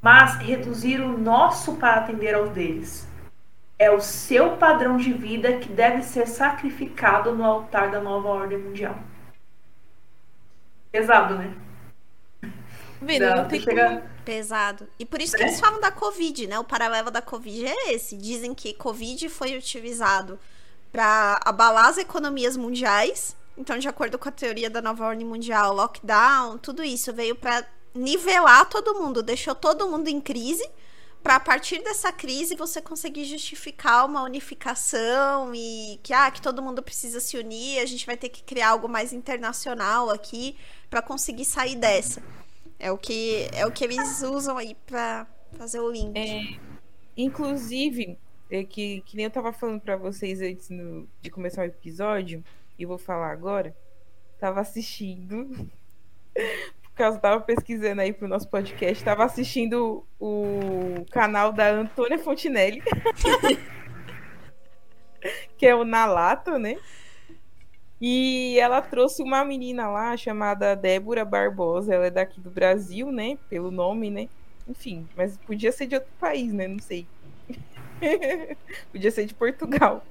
mas reduzir o nosso para atender aos deles. É o seu padrão de vida que deve ser sacrificado no altar da nova ordem mundial. Pesado, né? Vendo, Não, não tem chega- como... Pesado. E por isso que É. eles falam da Covid, né? O paralelo da Covid é esse. Dizem que Covid foi utilizado para abalar as economias mundiais. Então, de acordo com a teoria da nova ordem mundial, lockdown, tudo isso veio para nivelar todo mundo, deixou todo mundo em crise, para a partir dessa crise você conseguir justificar uma unificação e que ah, que todo mundo precisa se unir, a gente vai ter que criar algo mais internacional aqui para conseguir sair dessa. É o que é o que eles usam aí para fazer o link. É, inclusive, é que, que nem eu tava falando pra vocês antes no- de começar o episódio, e vou falar agora, tava assistindo, por causa tava pesquisando aí pro nosso podcast, tava assistindo o canal da Antônia Fontinelli, que é o Nalato, né? E ela trouxe uma menina lá chamada Débora Barbosa, ela é daqui do Brasil, né? Pelo nome, né? Enfim, mas podia ser de outro país, né? Não sei. podia ser de Portugal.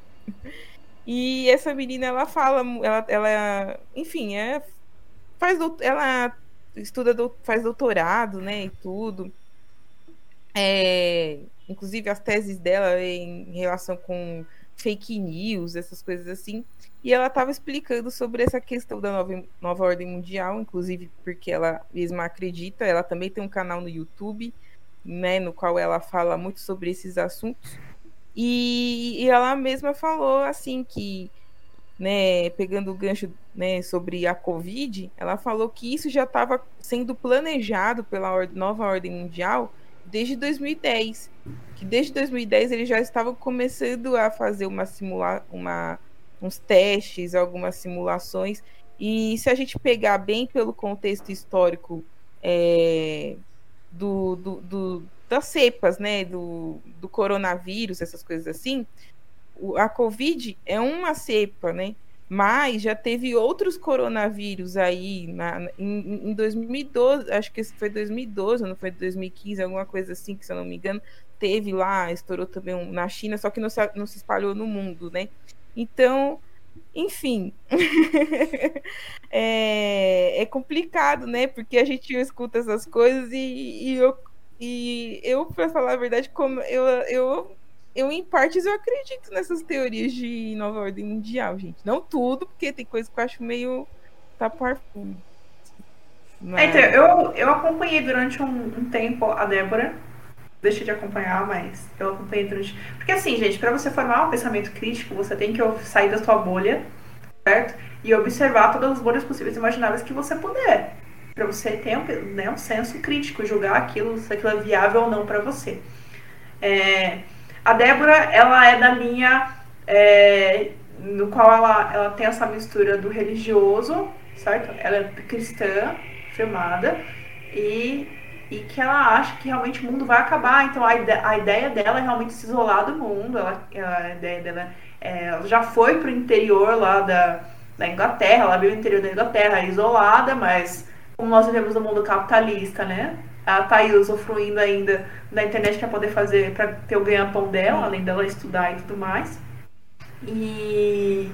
E essa menina, ela fala, ela, ela enfim, é, faz, ela estuda, faz doutorado, né? E tudo. é, inclusive as teses dela em relação com fake news, essas coisas assim. E ela estava explicando sobre essa questão da nova, nova ordem mundial, inclusive porque ela mesma acredita. Ela também tem um canal no YouTube, né, no qual ela fala muito sobre esses assuntos. E, e ela mesma falou assim que, né, pegando o gancho né, sobre a Covid, ela falou que isso já estava sendo planejado pela nova ordem mundial desde 2010. Que desde 2010 eles já estavam começando a fazer uma simula uma, uns testes, algumas simulações. E se a gente pegar bem pelo contexto histórico é, do, do, do, das cepas, né, do, do coronavírus, essas coisas assim, a Covid é uma cepa, né? Mas já teve outros coronavírus aí na, em, em 2012, acho que foi 2012, não foi 2015, alguma coisa assim, que se eu não me engano, teve lá, estourou também um, na China, só que não se, não se espalhou no mundo, né? Então, enfim, é, é, complicado, né? Porque a gente escuta essas coisas e, e eu, e eu para falar a verdade, como eu, eu eu, em partes, eu acredito nessas teorias de nova ordem mundial, gente. Não tudo, porque tem coisa que eu acho meio tapar fundo. Mas... É, então, eu, eu acompanhei durante um, um, tempo a Débora. Deixei de acompanhar, mas eu acompanhei durante. Porque assim, gente, para você formar um pensamento crítico, você tem que sair da sua bolha, certo? E observar todas as bolhas possíveis e imagináveis que você puder. para você ter um, né, um senso crítico, julgar aquilo, se aquilo é viável ou não para você. É, a Débora, ela é da linha é, no qual ela, ela tem essa mistura do religioso, certo? Ela é cristã, firmada, e, e que ela acha que realmente o mundo vai acabar. Então a, ide a ideia dela é realmente se isolar do mundo. Ela, a ideia dela é, ela já foi para o interior lá da, da Inglaterra, ela viu o interior da Inglaterra isolada, mas como nós vivemos no mundo capitalista, né? Ela tá aí usufruindo ainda da internet para poder fazer, para ter o ganha-pão dela, além dela estudar e tudo mais. E.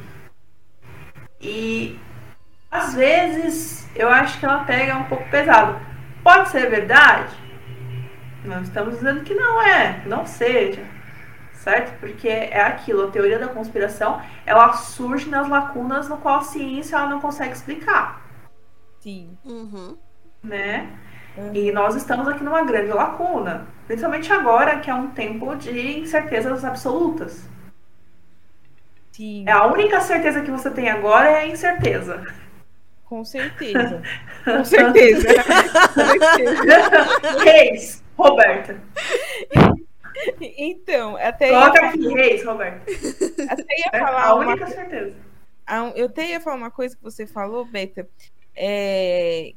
E. Às vezes eu acho que ela pega um pouco pesado. Pode ser verdade? Não estamos dizendo que não é, não seja. Certo? Porque é aquilo, a teoria da conspiração, ela surge nas lacunas no qual a ciência ela não consegue explicar. Sim. Uhum. Né? Uhum. E nós estamos aqui numa grande lacuna, principalmente agora que é um tempo de incertezas absolutas. Sim. É a única certeza que você tem agora é a incerteza. Com certeza. Com certeza. Reis, Roberta. Então, até. Coloca aqui, Reis, Roberta. Até ia falar. É a única uma... certeza. Eu até ia falar uma coisa que você falou, Beta, é,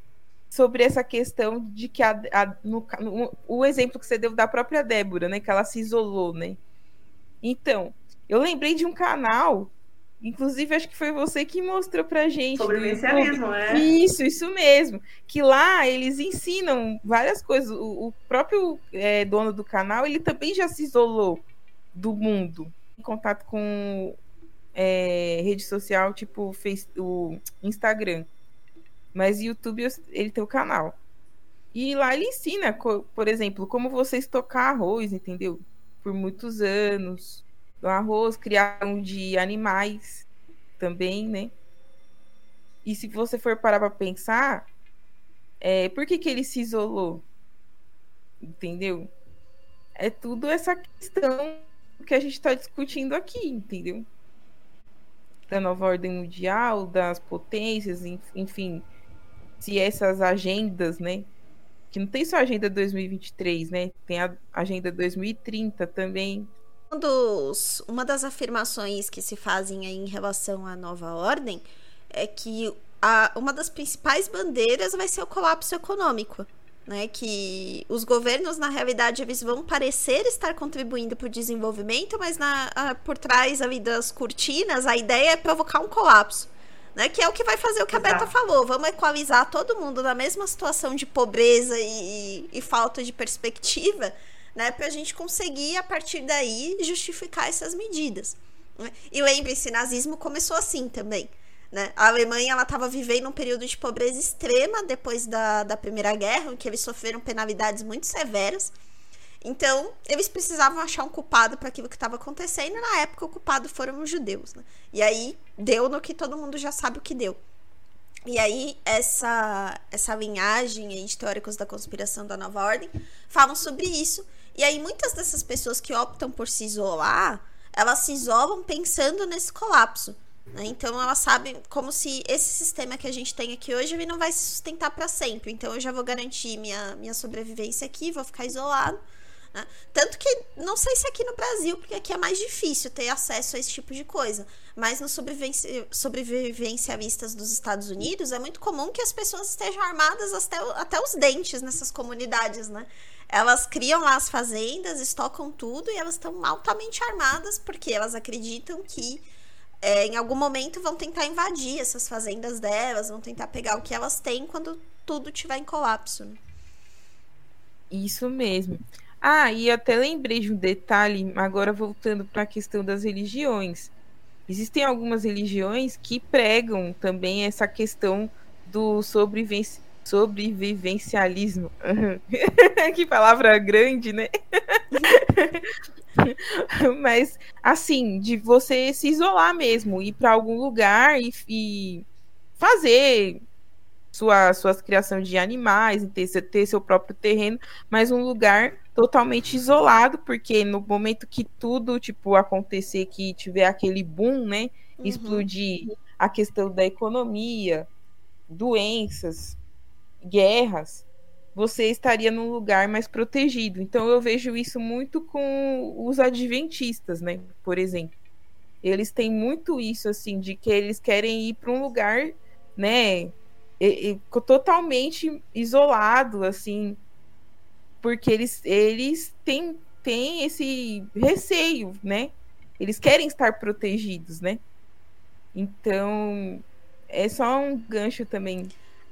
sobre essa questão de que a, a no, no, o exemplo que você deu da própria Débora, né? Que ela se isolou, né? Então, eu lembrei de um canal, inclusive acho que foi você que mostrou pra gente. Sobre messianismo, é? Isso, isso mesmo. Que lá eles ensinam várias coisas. O, o próprio é, dono do canal, ele também já se isolou do mundo. Em contato com é, rede social, tipo o Instagram. Mas YouTube, ele tem o canal. E lá ele ensina, por exemplo, como você estocar arroz, entendeu? Por muitos anos. O arroz, criação de animais também, né? E se você for parar para pensar, é, por que, que ele se isolou? Entendeu? É tudo essa questão que a gente está discutindo aqui, entendeu? Da nova ordem mundial, das potências, enfim, se essas agendas, né? Que não tem só a agenda 2023, né? Tem a agenda 2030 também. Um dos, uma das afirmações que se fazem em relação à nova ordem é que a, uma das principais bandeiras vai ser o colapso econômico. Né, que os governos, na realidade, eles vão parecer estar contribuindo para o desenvolvimento, mas na, a, por trás ali das cortinas, a ideia é provocar um colapso né? Que é o que vai fazer o que a Beta falou. Vamos equalizar todo mundo na mesma situação de pobreza e, e, e falta de perspectiva, né? Para a gente conseguir, a partir daí, justificar essas medidas. Né? E lembre-se, nazismo começou assim também. Né? A Alemanha ela estava vivendo um período de pobreza extrema depois da, da Primeira Guerra, em que eles sofreram penalidades muito severas. Então, eles precisavam achar um culpado para aquilo que estava acontecendo, na época o culpado foram os judeus, né? E aí deu no que todo mundo já sabe o que deu. E aí, essa, essa linhagem de teóricos da conspiração da nova ordem falam sobre isso. E aí, muitas dessas pessoas que optam por se isolar, elas se isolam pensando nesse colapso. Né? Então, elas sabem como se esse sistema que a gente tem aqui hoje ele não vai se sustentar para sempre. Então, eu já vou garantir minha, minha sobrevivência aqui, vou ficar isolado. Né? Tanto que, não sei se aqui no Brasil, porque aqui é mais difícil ter acesso a esse tipo de coisa, mas nos sobrevivencialistas dos Estados Unidos é muito comum que as pessoas estejam armadas até, até os dentes nessas comunidades, né? Elas criam lá as fazendas, estocam tudo e elas estão altamente armadas porque elas acreditam que é, em algum momento vão tentar invadir essas fazendas delas, vão tentar pegar o que elas têm quando tudo estiver em colapso. Né? Isso mesmo. Ah, e até lembrei de um detalhe, agora voltando para a questão das religiões. Existem algumas religiões que pregam também essa questão do sobrevivenci sobrevivencialismo. que palavra grande, né? Mas, assim, de você se isolar mesmo, ir para algum lugar e, e fazer sua, suas criações de animais, ter, ter seu próprio terreno, mas um lugar totalmente isolado, porque no momento que tudo, tipo, acontecer, que tiver aquele boom, né, uhum. explodir a questão da economia, doenças, guerras, você estaria num lugar mais protegido. Então eu vejo isso muito com os adventistas, né, por exemplo. Eles têm muito isso assim de que eles querem ir para um lugar, né, e, e, totalmente isolado assim, porque eles, eles têm, têm esse receio, né? Eles querem estar protegidos, né? Então, é só um gancho também.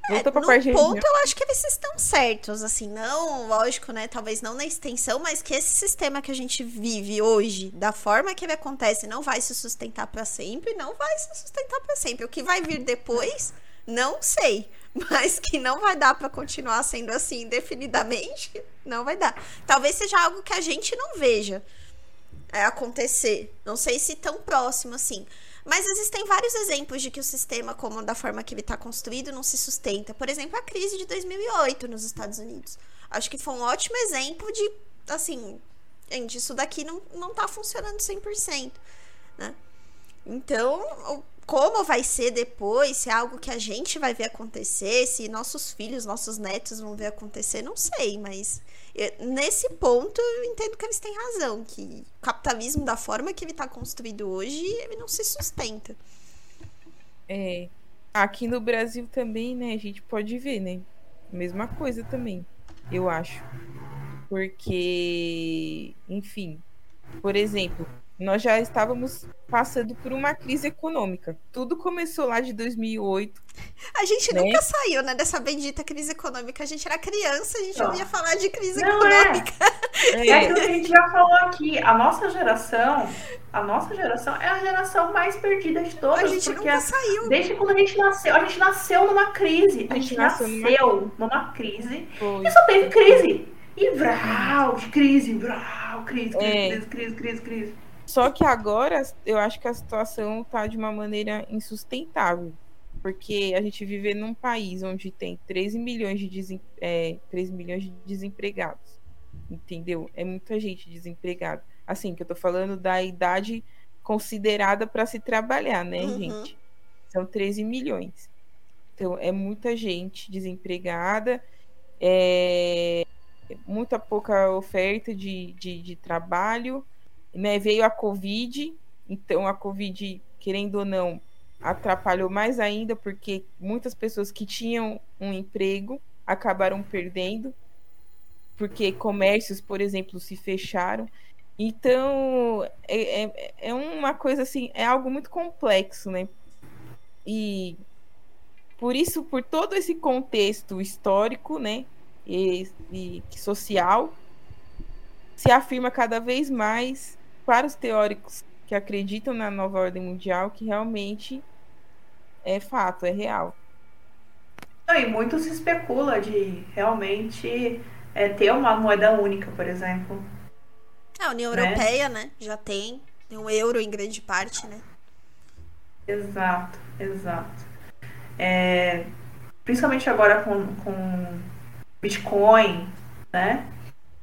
Volta é, pra parte ponto, eu acho que eles estão certos, assim, não, lógico, né, talvez não na extensão, mas que esse sistema que a gente vive hoje, da forma que ele acontece, não vai se sustentar para sempre, não vai se sustentar para sempre. O que vai vir depois, não sei. mas que não vai dar para continuar sendo assim indefinidamente, não vai dar. Talvez seja algo que a gente não veja é, acontecer. Não sei se tão próximo assim. Mas existem vários exemplos de que o sistema, como da forma que ele está construído, não se sustenta. Por exemplo, a crise de 2008 nos Estados Unidos. Acho que foi um ótimo exemplo de, assim, gente, isso daqui não, não tá funcionando 100%, né? Então, como vai ser depois, se é algo que a gente vai ver acontecer, se nossos filhos, nossos netos vão ver acontecer, não sei, mas nesse ponto eu entendo que eles têm razão, que o capitalismo da forma que ele está construído hoje, ele não se sustenta. É, aqui no Brasil também, né, a gente pode ver, né, mesma coisa também, eu acho, porque, enfim, por exemplo, nós já estávamos passando por uma crise econômica. Tudo começou lá de 2008. A gente né? nunca saiu, né, dessa bendita crise econômica. A gente era criança, a gente não. ouvia falar de crise não é. econômica. É. é aquilo que a gente já falou aqui. A nossa geração, a nossa geração é a geração mais perdida de todas. A gente nunca saiu. Desde quando a gente nasceu, a gente nasceu numa crise. A gente, a gente nasceu, nasceu numa... numa, crise. Foi. E só teve crise. E vral, crise, vral, crise, crise, é. crise, crise, crise, crise. Só que agora eu acho que a situação está de uma maneira insustentável. Porque a gente vive num país onde tem 13 milhões de, desem... é, 13 milhões de desempregados. Entendeu? É muita gente desempregada. Assim, que eu tô falando da idade considerada para se trabalhar, né, uhum. gente? São 13 milhões. Então, é muita gente desempregada, é muita pouca oferta de, de, de trabalho né, veio a Covid, então a Covid, querendo ou não, atrapalhou mais ainda, porque muitas pessoas que tinham um emprego acabaram perdendo, porque comércios, por exemplo, se fecharam. Então, é, é, é uma coisa assim, é algo muito complexo, né? E por isso, por todo esse contexto histórico, né, e, e social, se afirma cada vez mais para os teóricos que acreditam na nova ordem mundial que realmente é fato, é real. Não, e muito se especula de realmente é, ter uma moeda única, por exemplo. A União né? Europeia, né? Já tem. Tem um euro em grande parte, né? Exato, exato. É, principalmente agora com, com Bitcoin, né?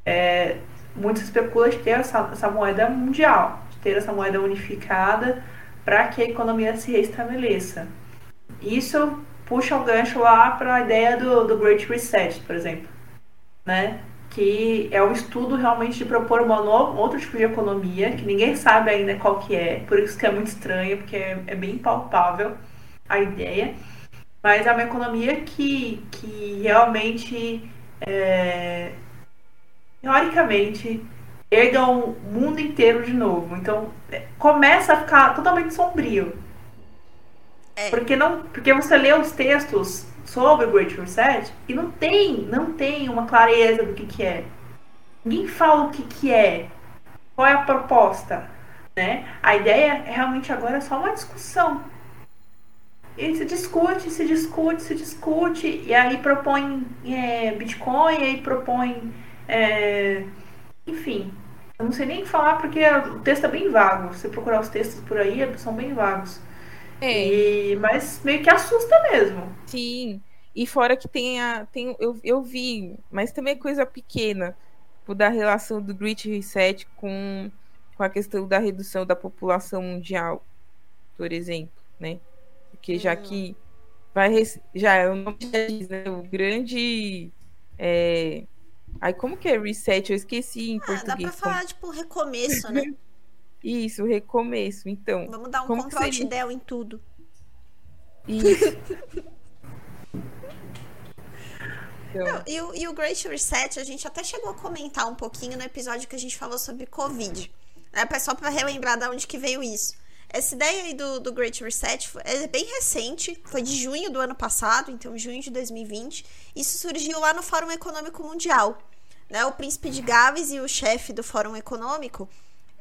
É, muito se especula de ter essa, essa moeda mundial, de ter essa moeda unificada para que a economia se restabeleça. Isso puxa o gancho lá para a ideia do, do Great Reset, por exemplo, né? que é o estudo realmente de propor uma outro tipo de economia, que ninguém sabe ainda qual que é, por isso que é muito estranho, porque é, é bem palpável a ideia, mas é uma economia que, que realmente, é, teoricamente, erga o mundo inteiro de novo. Então, é, começa a ficar totalmente sombrio. É. Porque, não, porque você lê os textos sobre o Great Reset e não tem, não tem uma clareza do que, que é. Ninguém fala o que, que é, qual é a proposta. Né? A ideia é realmente agora é só uma discussão. E se discute, se discute, se discute, e aí propõe é, Bitcoin, e aí propõe. É, enfim, eu não sei nem falar porque o texto é bem vago. Se procurar os textos por aí, são bem vagos. É. E, mas meio que assusta mesmo. Sim. E fora que tem a. Tem, eu, eu vi, mas também é coisa pequena, tipo, da relação do Great Reset com, com a questão da redução da população mundial, por exemplo, né? Porque já hum. que vai já é o nome já diz, né? O grande. É... Ai, como que é reset? Eu esqueci em ah, português. Dá pra falar, tipo, recomeço, né? Isso, recomeço. Então. Vamos dar um control de Del em tudo. Isso. então... Não, e, o, e o Great Reset, a gente até chegou a comentar um pouquinho no episódio que a gente falou sobre Covid. Né? Só para relembrar de onde que veio isso. Essa ideia aí do, do Great Reset é bem recente, foi de junho do ano passado, então junho de 2020. Isso surgiu lá no Fórum Econômico Mundial. Né? O príncipe de Gales e o chefe do Fórum Econômico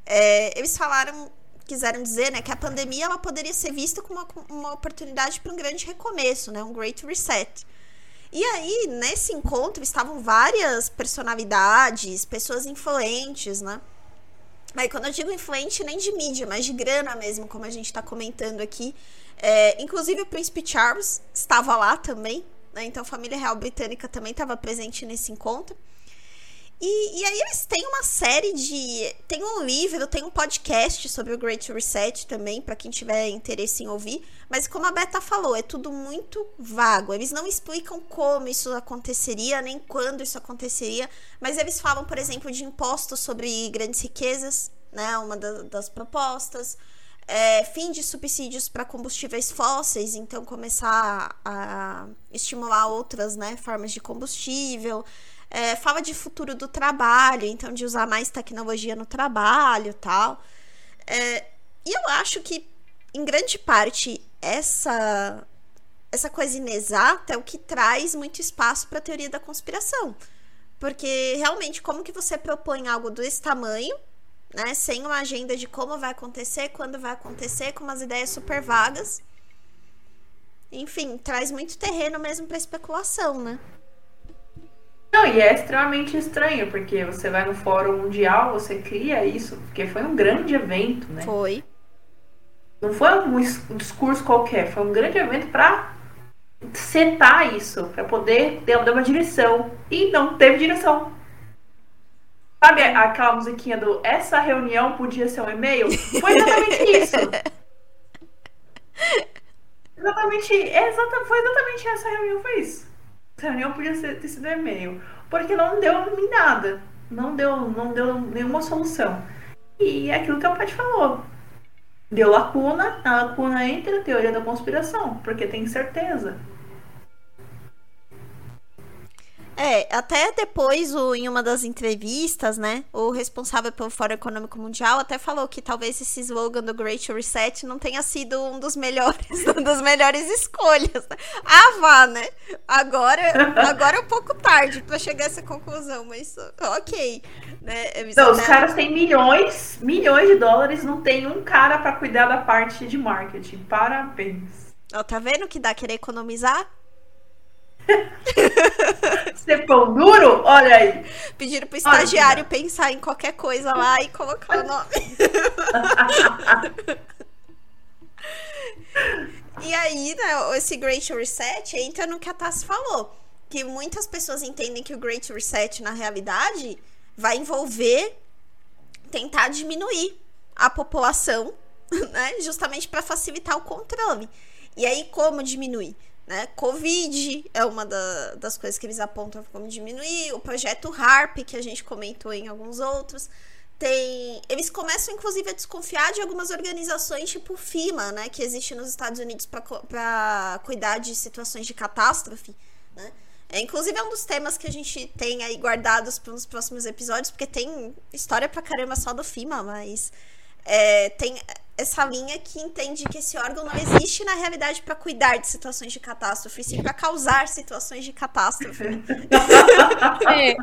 é, eles falaram, quiseram dizer, né, que a pandemia ela poderia ser vista como uma, uma oportunidade para um grande recomeço, né, um great reset. E aí, nesse encontro, estavam várias personalidades, pessoas influentes, né? Aí, quando eu digo influente, nem de mídia, mas de grana mesmo, como a gente está comentando aqui. É, inclusive, o príncipe Charles estava lá também, né? Então, a família real britânica também estava presente nesse encontro. E, e aí eles têm uma série de. Tem um livro, tem um podcast sobre o Great Reset também, para quem tiver interesse em ouvir. Mas como a Beta falou, é tudo muito vago. Eles não explicam como isso aconteceria, nem quando isso aconteceria. Mas eles falam, por exemplo, de impostos sobre grandes riquezas, né? Uma da, das propostas. É, fim de subsídios para combustíveis fósseis, então começar a estimular outras né, formas de combustível. É, fala de futuro do trabalho, então de usar mais tecnologia no trabalho tal. É, e eu acho que, em grande parte, essa, essa coisa inexata é o que traz muito espaço para a teoria da conspiração. Porque, realmente, como que você propõe algo desse tamanho, né, sem uma agenda de como vai acontecer, quando vai acontecer, com umas ideias super vagas. Enfim, traz muito terreno mesmo para especulação, né? Não, e é extremamente estranho, porque você vai no Fórum Mundial, você cria isso, porque foi um grande evento, né? Foi. Não foi um, discurso qualquer, foi um grande evento para setar isso, para poder dar uma direção. E não teve direção. Sabe aquela musiquinha do Essa reunião podia ser um e-mail? Foi exatamente isso. exatamente, exata, foi exatamente essa reunião, foi isso reunião podia ter sido e-mail, porque não deu em nada, não deu, não deu nenhuma solução. E é aquilo que o Pat falou. Deu lacuna, a lacuna entra a teoria da conspiração, porque tem certeza. É, até depois, o, em uma das entrevistas, né, o responsável pelo Fórum Econômico Mundial até falou que talvez esse slogan do Great Reset não tenha sido um dos melhores, um dos melhores escolhas. Né? Ah, vá, né? Agora, agora é um pouco tarde para chegar a essa conclusão, mas ok. Né? Não, os caras têm milhões, milhões de dólares, não tem um cara para cuidar da parte de marketing. Parabéns. Ó, tá vendo que dá querer economizar? Ser pão duro? Olha aí. Pediram pro estagiário Olha. pensar em qualquer coisa lá e colocar o nome. e aí, né, esse Great Reset entra no que a Tassi falou. Que muitas pessoas entendem que o Great Reset, na realidade, vai envolver tentar diminuir a população, né? Justamente para facilitar o controle. E aí, como diminuir? Né? Covid é uma da, das coisas que eles apontam como diminuir. O projeto HARP, que a gente comentou em alguns outros. Tem, eles começam, inclusive, a desconfiar de algumas organizações tipo FIMA, né? Que existe nos Estados Unidos para cuidar de situações de catástrofe, né? É, inclusive, é um dos temas que a gente tem aí guardados para os próximos episódios, porque tem história pra caramba só do FIMA, mas é, tem essa linha que entende que esse órgão não existe na realidade para cuidar de situações de catástrofe, sim para causar situações de catástrofe. É.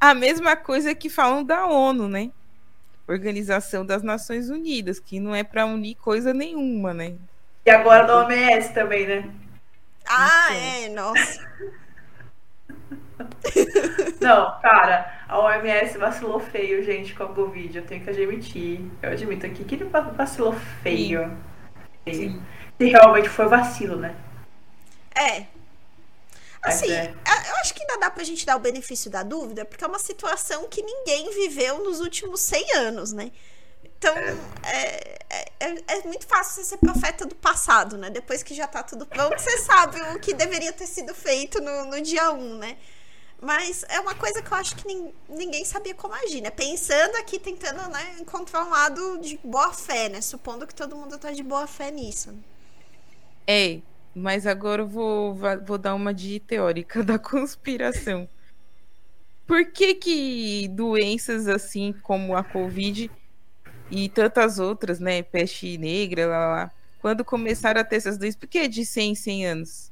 A mesma coisa que falam da ONU, né? Organização das Nações Unidas, que não é para unir coisa nenhuma, né? E agora da OMS também, né? Ah, é, nossa. Não, cara, a OMS vacilou feio, gente, com a Covid. Eu tenho que admitir. Eu admito aqui que ele vacilou feio. Sim. Se realmente foi vacilo, né? É. Assim, é. eu acho que ainda dá pra gente dar o benefício da dúvida, porque é uma situação que ninguém viveu nos últimos 100 anos, né? Então, é, é, é, é, muito fácil você ser profeta do passado, né? Depois que já tá tudo pronto, você sabe o que deveria ter sido feito no, no dia 1, né? Mas é uma coisa que eu acho que ninguém sabia como agir, né? Pensando aqui, tentando né, encontrar um lado de boa fé, né? Supondo que todo mundo tá de boa fé nisso. É, mas agora eu vou, vou dar uma de teórica da conspiração. Por que que doenças assim como a Covid e tantas outras, né? Peste negra, lá, lá. Quando começaram a ter essas doenças, por que de 100 em 100 anos?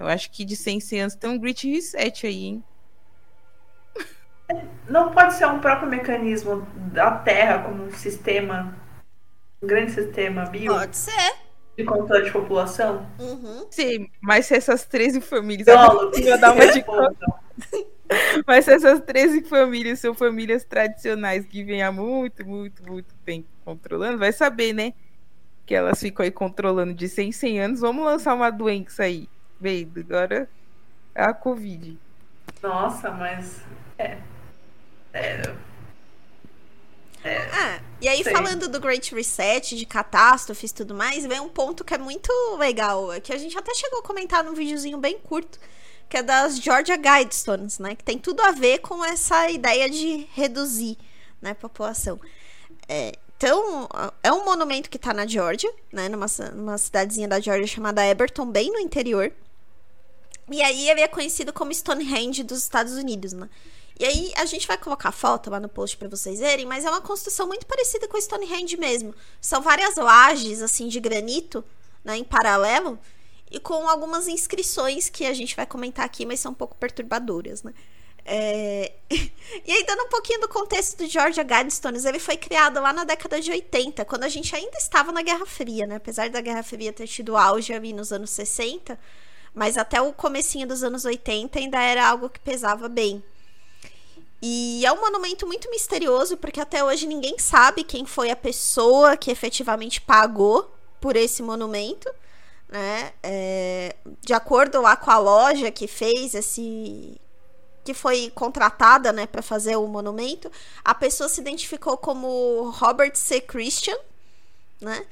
Eu acho que de 100 em 100 anos tem um Great Reset aí, hein? Não pode ser um próprio mecanismo da Terra como um sistema, um grande sistema bio? Pode ser. De controle de população? Uhum. Sim, mas se essas 13 famílias. Eu dar uma dica. Mas essas 13 famílias são famílias tradicionais que vêm há muito, muito, muito tempo controlando, vai saber, né? Que elas ficam aí controlando de 100 em 100 anos. Vamos lançar uma doença aí. Veio, agora é a Covid. Nossa, mas. É. É. É, ah, e aí, sei. falando do Great Reset, de catástrofes e tudo mais, vem um ponto que é muito legal, que a gente até chegou a comentar num videozinho bem curto, que é das Georgia Guidestones, né? Que tem tudo a ver com essa ideia de reduzir né, a população. É, então, é um monumento que está na Georgia, né? Numa, numa cidadezinha da Georgia chamada Eberton, bem no interior. E aí ele é conhecido como Stonehenge dos Estados Unidos, né? E aí a gente vai colocar foto lá no post para vocês verem, mas é uma construção muito parecida com Stonehenge mesmo. São várias lajes assim de granito, né, em paralelo, e com algumas inscrições que a gente vai comentar aqui, mas são um pouco perturbadoras, né? É... e aí, dando um pouquinho do contexto do Georgia Guidestones, ele foi criado lá na década de 80, quando a gente ainda estava na Guerra Fria, né? Apesar da Guerra Fria ter tido auge ali nos anos 60, mas até o comecinho dos anos 80 ainda era algo que pesava bem. E é um monumento muito misterioso, porque até hoje ninguém sabe quem foi a pessoa que efetivamente pagou por esse monumento né? É, de acordo lá com a loja que fez esse que foi contratada, né, para fazer o monumento, a pessoa se identificou como Robert C. Christian, né?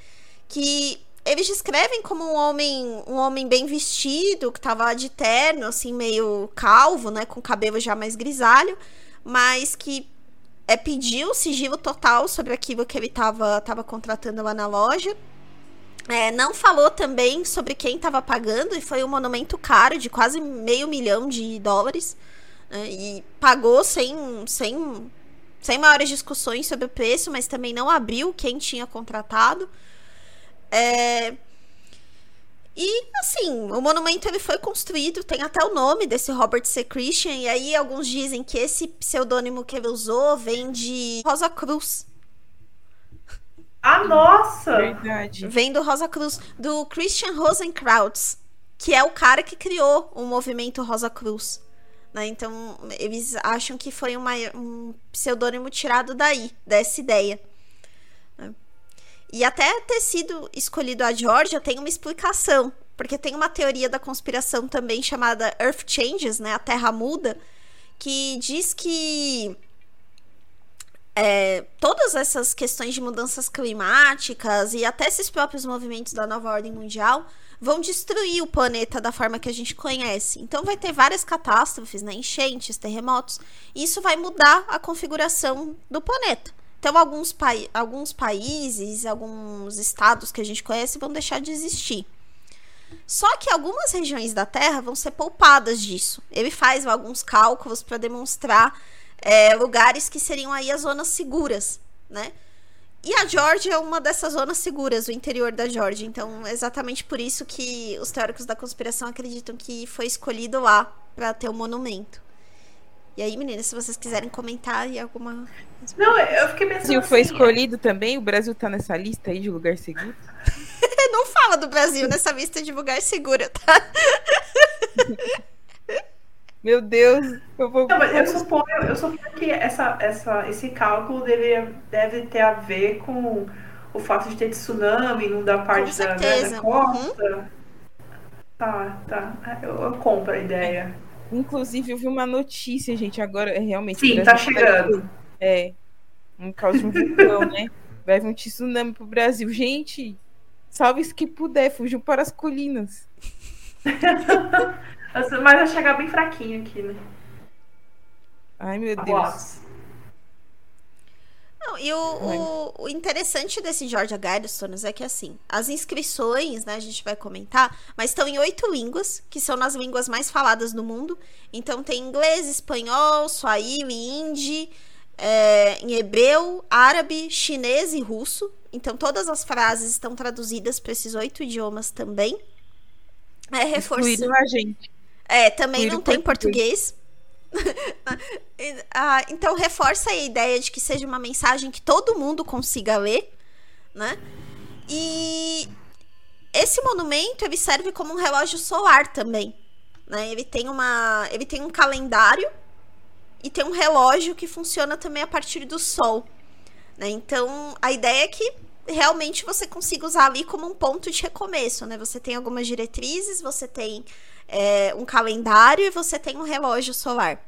Que eles descrevem como um homem, um homem bem vestido, que estava de terno, assim, meio calvo, né, com cabelo já mais grisalho, mas que é, pediu sigilo total sobre aquilo que ele estava tava contratando lá na loja. É, não falou também sobre quem estava pagando, e foi um monumento caro, de quase meio milhão de dólares. Né, e pagou sem, sem, sem maiores discussões sobre o preço, mas também não abriu quem tinha contratado. É, e assim, o monumento ele foi construído, tem até o nome desse Robert C. Christian, e aí alguns dizem que esse pseudônimo que ele usou vem de Rosa Cruz, ah, nossa! Verdade. Vem do Rosa Cruz, do Christian Rosenkrautz. que é o cara que criou o movimento Rosa Cruz. Né? Então, eles acham que foi uma, um pseudônimo tirado daí, dessa ideia. E até ter sido escolhido a Georgia tem uma explicação, porque tem uma teoria da conspiração também chamada Earth Changes, né? a Terra muda, que diz que é, todas essas questões de mudanças climáticas e até esses próprios movimentos da nova ordem mundial vão destruir o planeta da forma que a gente conhece. Então vai ter várias catástrofes, né? enchentes, terremotos, e isso vai mudar a configuração do planeta. Então alguns, pa alguns países, alguns estados que a gente conhece vão deixar de existir. Só que algumas regiões da Terra vão ser poupadas disso. Ele faz alguns cálculos para demonstrar é, lugares que seriam aí as zonas seguras, né? E a Georgia é uma dessas zonas seguras, o interior da Georgia. Então, é exatamente por isso que os teóricos da conspiração acreditam que foi escolhido lá para ter o um monumento. E aí, meninas, se vocês quiserem comentar e alguma. Não, eu fiquei pensando. O Brasil foi assim, escolhido é... também? O Brasil tá nessa lista aí de lugar seguro? Não fala do Brasil nessa lista de lugar seguro, tá? Meu Deus, eu vou. Não, mas eu suponho, eu suponho que essa, essa, esse cálculo deve, deve ter a ver com o fato de ter tsunami, não dar parte da, né, da, costa. Uhum. Tá, tá. Eu, eu, compro a ideia. Inclusive, eu vi uma notícia, gente, agora é realmente. Sim, tá chegando. é. Um causa de um vulcão, né? Vai vir um tsunami pro Brasil. Gente, salve se que puder, fugiu para as colinas. Mas vai chegar bem fraquinho aqui, né? Ai, meu Deus. Não, e o, o, o, interessante desse Georgia Guidestones é que, assim, as inscrições, né, a gente vai comentar, mas estão em oito línguas, que são nas línguas mais faladas no mundo. Então, tem inglês, espanhol, swahili, hindi, é, em hebreu, árabe, chinês e russo. Então, todas as frases estão traduzidas para esses oito idiomas também. É, reforçando. a gente. É, também não tem português. ah, então reforça a ideia de que seja uma mensagem que todo mundo consiga ler, né? E esse monumento ele serve como um relógio solar também, né? Ele tem uma, ele tem um calendário e tem um relógio que funciona também a partir do sol, né? Então a ideia é que realmente você consiga usar ali como um ponto de recomeço, né? Você tem algumas diretrizes, você tem é, um calendário e você tem um relógio solar.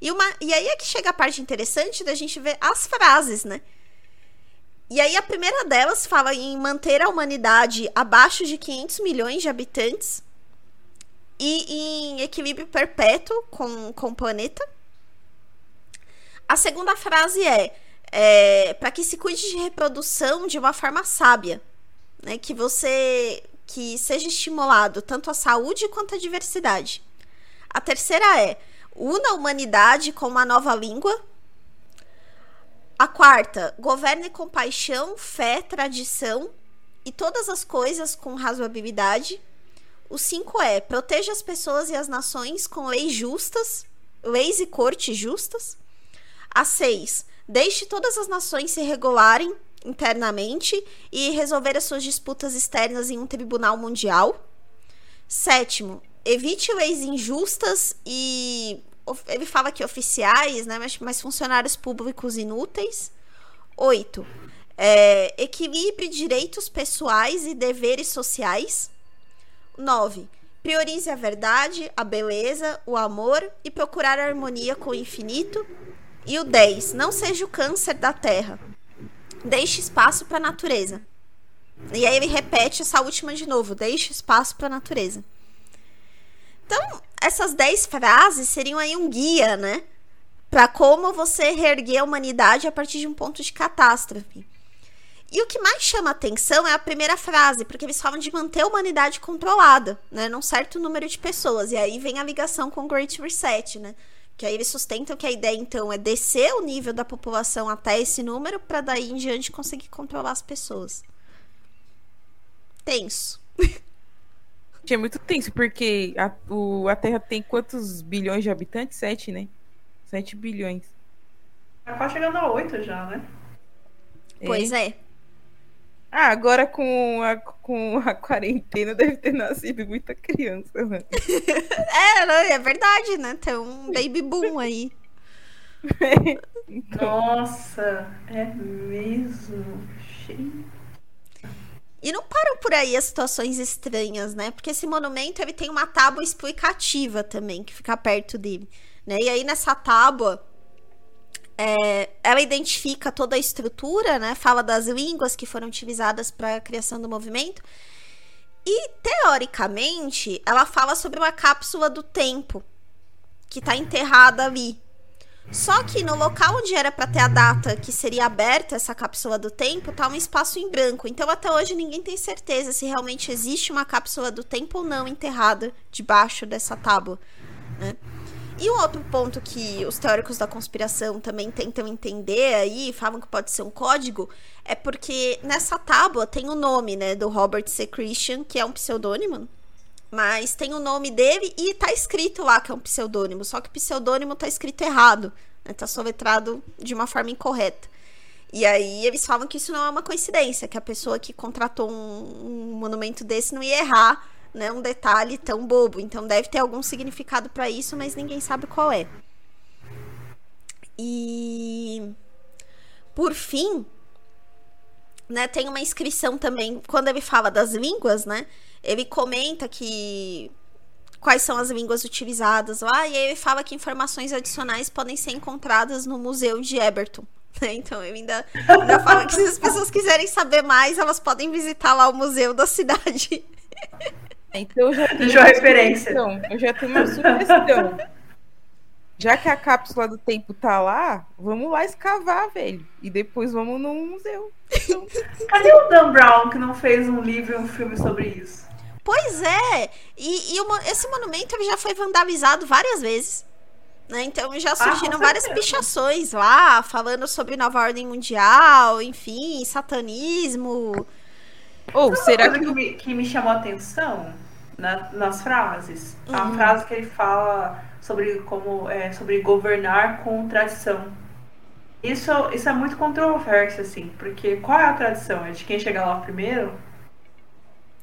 E, uma, e aí é que chega a parte interessante da gente ver as frases, né? E aí a primeira delas fala em manter a humanidade abaixo de 500 milhões de habitantes e em equilíbrio perpétuo com, com o planeta. A segunda frase é, é para que se cuide de reprodução de uma forma sábia, né? Que você que seja estimulado tanto a saúde quanto a diversidade. A terceira é una a humanidade com uma nova língua. A quarta, governe com paixão, fé, tradição e todas as coisas com razoabilidade. O cinco é proteja as pessoas e as nações com leis justas, leis e cortes justas. A seis, deixe todas as nações se regularem internamente e resolver as suas disputas externas em um tribunal mundial. Sétimo, evite leis injustas e ele fala que oficiais, né, mas, mas funcionários públicos inúteis. Oito, é, equilibre direitos pessoais e deveres sociais. Nove, priorize a verdade, a beleza, o amor e procurar harmonia com o infinito. E o 10, não seja o câncer da terra deixe espaço para a natureza. E aí ele repete essa última de novo, deixe espaço para a natureza. Então, essas 10 frases seriam aí um guia, né? Para como você reerguer a humanidade a partir de um ponto de catástrofe. E o que mais chama atenção é a primeira frase, porque eles falam de manter a humanidade controlada, né, num certo número de pessoas. E aí vem a ligação com o Great Reset, né? Que aí eles sustentam que a ideia, então, é descer o nível da população até esse número, para daí em diante conseguir controlar as pessoas. Tenso. É muito tenso, porque a, o, a Terra tem quantos bilhões de habitantes? Sete, né? Sete bilhões. Tá quase chegando a oito já, né? Pois é. Ah, agora com a, com a quarentena deve ter nascido muita criança, né? é, não, é verdade, né? Tem um baby boom aí. Nossa, é mesmo. Cheio. E não param por aí as situações estranhas, né? Porque esse monumento ele tem uma tábua explicativa também, que fica perto dele. Né? E aí nessa tábua é, ela identifica toda a estrutura, né? Fala das línguas que foram utilizadas para a criação do movimento. E teoricamente, ela fala sobre uma cápsula do tempo que está enterrada ali. Só que no local onde era para ter a data que seria aberta essa cápsula do tempo, tá um espaço em branco. Então até hoje ninguém tem certeza se realmente existe uma cápsula do tempo ou não enterrada debaixo dessa tábua, né? E um outro ponto que os teóricos da conspiração também tentam entender aí, falam que pode ser um código, é porque nessa tábua tem o nome, né, do Robert C. Christian, que é um pseudônimo, mas tem o nome dele e tá escrito lá que é um pseudônimo, só que o pseudônimo tá escrito errado, né, tá soletrado de uma forma incorreta. E aí eles falam que isso não é uma coincidência, que a pessoa que contratou um, um monumento desse não ia errar né, um detalhe tão bobo. Então deve ter algum significado para isso, mas ninguém sabe qual é. E por fim, né, tem uma inscrição também, quando ele fala das línguas, né? Ele comenta que quais são as línguas utilizadas lá, e ele fala que informações adicionais podem ser encontradas no Museu de Eberton. Né? Então ele ainda, ainda fala que se as pessoas quiserem saber mais, elas podem visitar lá o museu da cidade. Então eu já tenho uma referência. Sugestão. Eu já tenho uma sugestão. Já que a cápsula do tempo tá lá, vamos lá escavar, velho. E depois vamos no museu. Então... Cadê o Dan Brown que não fez um livro e um filme sobre isso? Pois é! E, e o, esse monumento ele já foi vandalizado várias vezes. Né? Então já ah, surgiram ah, várias pichações lá, falando sobre nova ordem mundial, enfim, satanismo. Ou será que... que me, que me chamou a atenção na, nas frases. Uhum. A frase que ele fala sobre como é, sobre governar com tradição. Isso, isso é muito controverso, assim, porque qual é a tradição? É de quem chegar lá primeiro?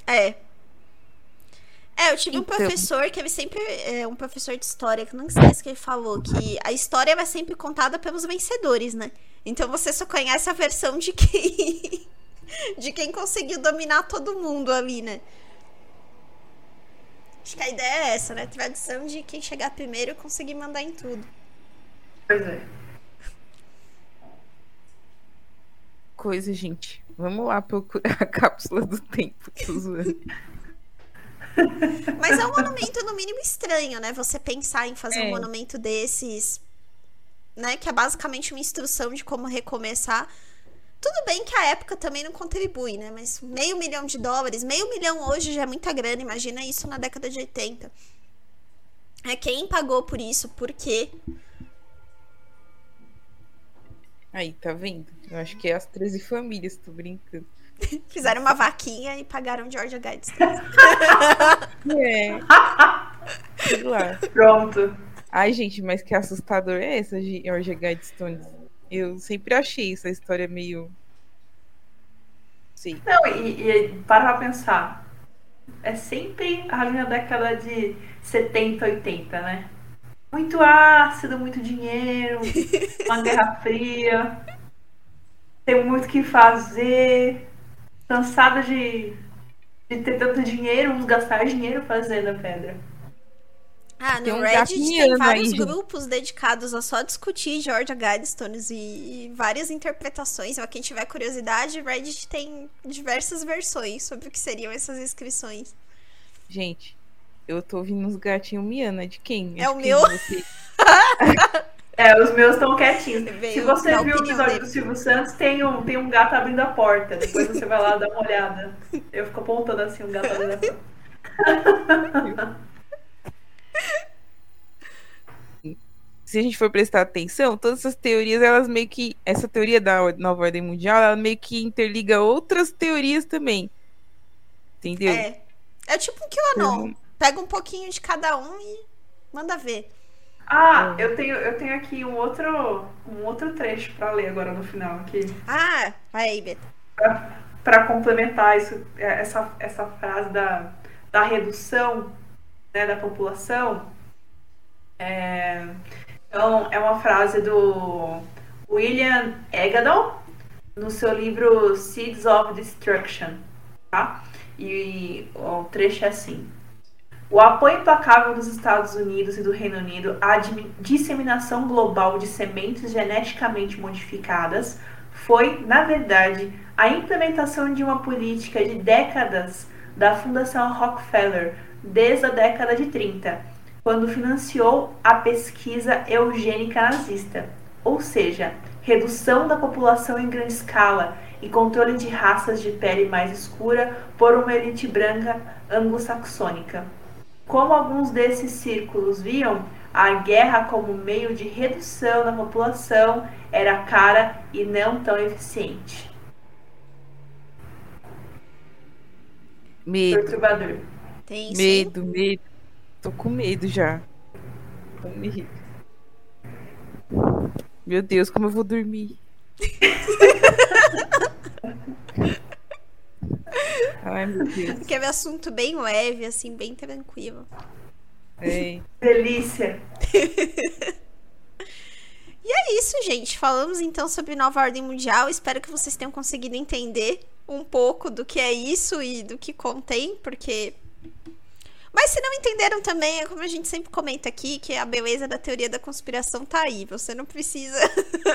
É. É, eu tive então... um professor que ele sempre. É um professor de história, que não esquece que ele falou que a história vai sempre contada pelos vencedores, né? Então você só conhece a versão de quem. de quem conseguiu dominar todo mundo ali, né? Acho que a ideia é essa, né? Tradição de quem chegar primeiro conseguir mandar em tudo. Pois é. Coisa, gente. Vamos lá procurar a cápsula do tempo. Mas é um monumento, no mínimo, estranho, né? Você pensar em fazer é. um monumento desses, né? Que é basicamente uma instrução de como recomeçar. Tudo bem que a época também não contribui, né? Mas meio milhão de dólares, meio milhão hoje já é muita grana, imagina isso na década de 80. É quem pagou por isso, por quê? Aí, tá vendo? Eu acho que é as 13 famílias, tô brincando. Fizeram uma vaquinha e pagaram Georgia Guides. é. Sei lá. Pronto. Ai, gente, mas que assustador é essa, Georgia Guidestones? Eu sempre achei essa história meio. Sim. Não, e, e para pra pensar. É sempre ali na década de 70, 80, né? Muito ácido, muito dinheiro, uma guerra fria, tem muito o que fazer, cansada de, de ter tanto dinheiro, uns gastar dinheiro fazendo a pedra. Ah, no um Reddit tem vários aí. grupos dedicados a só discutir Georgia Guidestones e, e várias interpretações. Pra quem tiver curiosidade, Reddit tem diversas versões sobre o que seriam essas inscrições. Gente, eu tô ouvindo uns gatinhos miando. De quem? É, o meu? é, os meus estão quietinhos. Se você viu o episódio dele. do Silvio Santos, tem um, tem um gato abrindo a porta. Depois você vai lá dar uma olhada. Eu fico apontando assim um gato abrindo a porta. Se a gente for prestar atenção, todas essas teorias, elas meio que. Essa teoria da nova ordem mundial, ela meio que interliga outras teorias também. Entendeu? É. É tipo um QAnon. Uhum. Pega um pouquinho de cada um e manda ver. Ah, é. eu tenho, eu tenho aqui um outro, um outro trecho para ler agora no final aqui. Ah, vai aí, Beta. para complementar isso, é, essa, essa frase da, da redução né, da população, é, então, é uma frase do William Egadon, no seu livro Seeds of Destruction, tá? E o trecho é assim. O apoio implacável dos Estados Unidos e do Reino Unido à disseminação global de sementes geneticamente modificadas foi, na verdade, a implementação de uma política de décadas da Fundação Rockefeller desde a década de 30, quando financiou a pesquisa eugênica nazista, ou seja, redução da população em grande escala e controle de raças de pele mais escura por uma elite branca anglo-saxônica. Como alguns desses círculos viam, a guerra como meio de redução da população era cara e não tão eficiente. Medo. Perturbador. Tem medo, medo. Tô com medo já. Tô medo. Meu Deus, como eu vou dormir? Ai, meu Deus. Quer ver assunto bem leve, assim, bem tranquilo. É. Delícia. E é isso, gente. Falamos então sobre nova ordem mundial. Espero que vocês tenham conseguido entender um pouco do que é isso e do que contém, porque. Mas se não entenderam também, é como a gente sempre comenta aqui, que a beleza da teoria da conspiração tá aí. Você não precisa.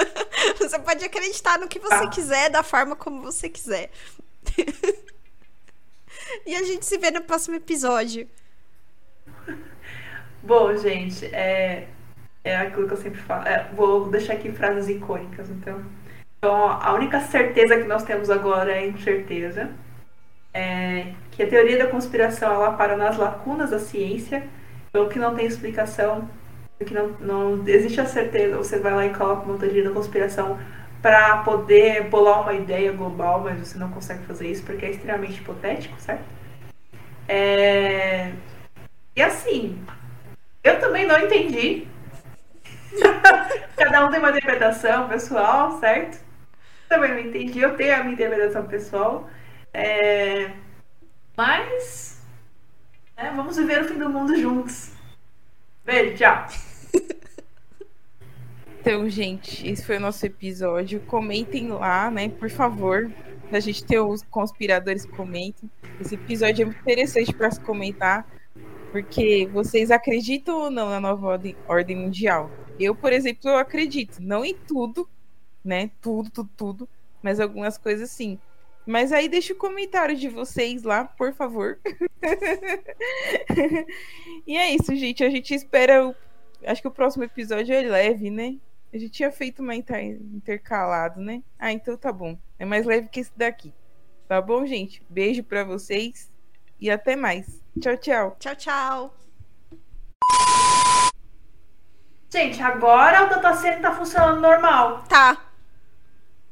você pode acreditar no que você Tá. quiser, da forma como você quiser. e a gente se vê no próximo episódio. Bom, gente, é, é aquilo que eu sempre falo. É, vou deixar aqui frases icônicas, então. Então, a única certeza que nós temos agora é incerteza. É que a teoria da conspiração ela para nas lacunas da ciência, pelo que não tem explicação, que não, não existe a certeza. Você vai lá e coloca uma teoria da conspiração para poder bolar uma ideia global, mas você não consegue fazer isso porque é extremamente hipotético, certo? É... E assim, eu também não entendi. Cada um tem uma interpretação pessoal, certo? Também não entendi, eu tenho a minha interpretação pessoal. É, Mas né, vamos viver o fim do mundo juntos. Beijo, tchau. Então, gente, esse foi o nosso episódio. Comentem lá, né, por favor. A gente tem os conspiradores que comentam. Esse episódio é muito interessante para se comentar, porque vocês acreditam ou não na nova ordem, ordem mundial? Eu, por exemplo, eu acredito. Não em tudo, né? Tudo, tudo, tudo. Mas algumas coisas sim. Mas aí deixa o comentário de vocês lá, por favor. e é isso, gente. A gente espera. O... Acho que o próximo episódio é leve, né? A gente tinha feito uma inter- intercalado, né? Ah, então tá bom. É mais leve que esse daqui. Tá bom, gente? Beijo pra vocês e até mais. Tchau, tchau. Tchau, tchau. Gente, agora o datacenter tá funcionando normal. Tá.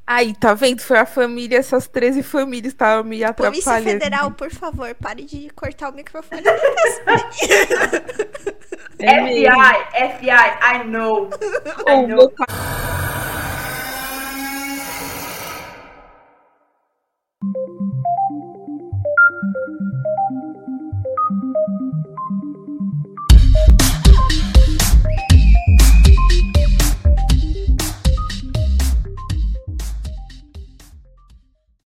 Aí, tá vendo? Foi a família, essas 13 famílias estavam me atrapalhando. Polícia Federal, por favor, pare de cortar o microfone. é FBI, FBI, I know. I know.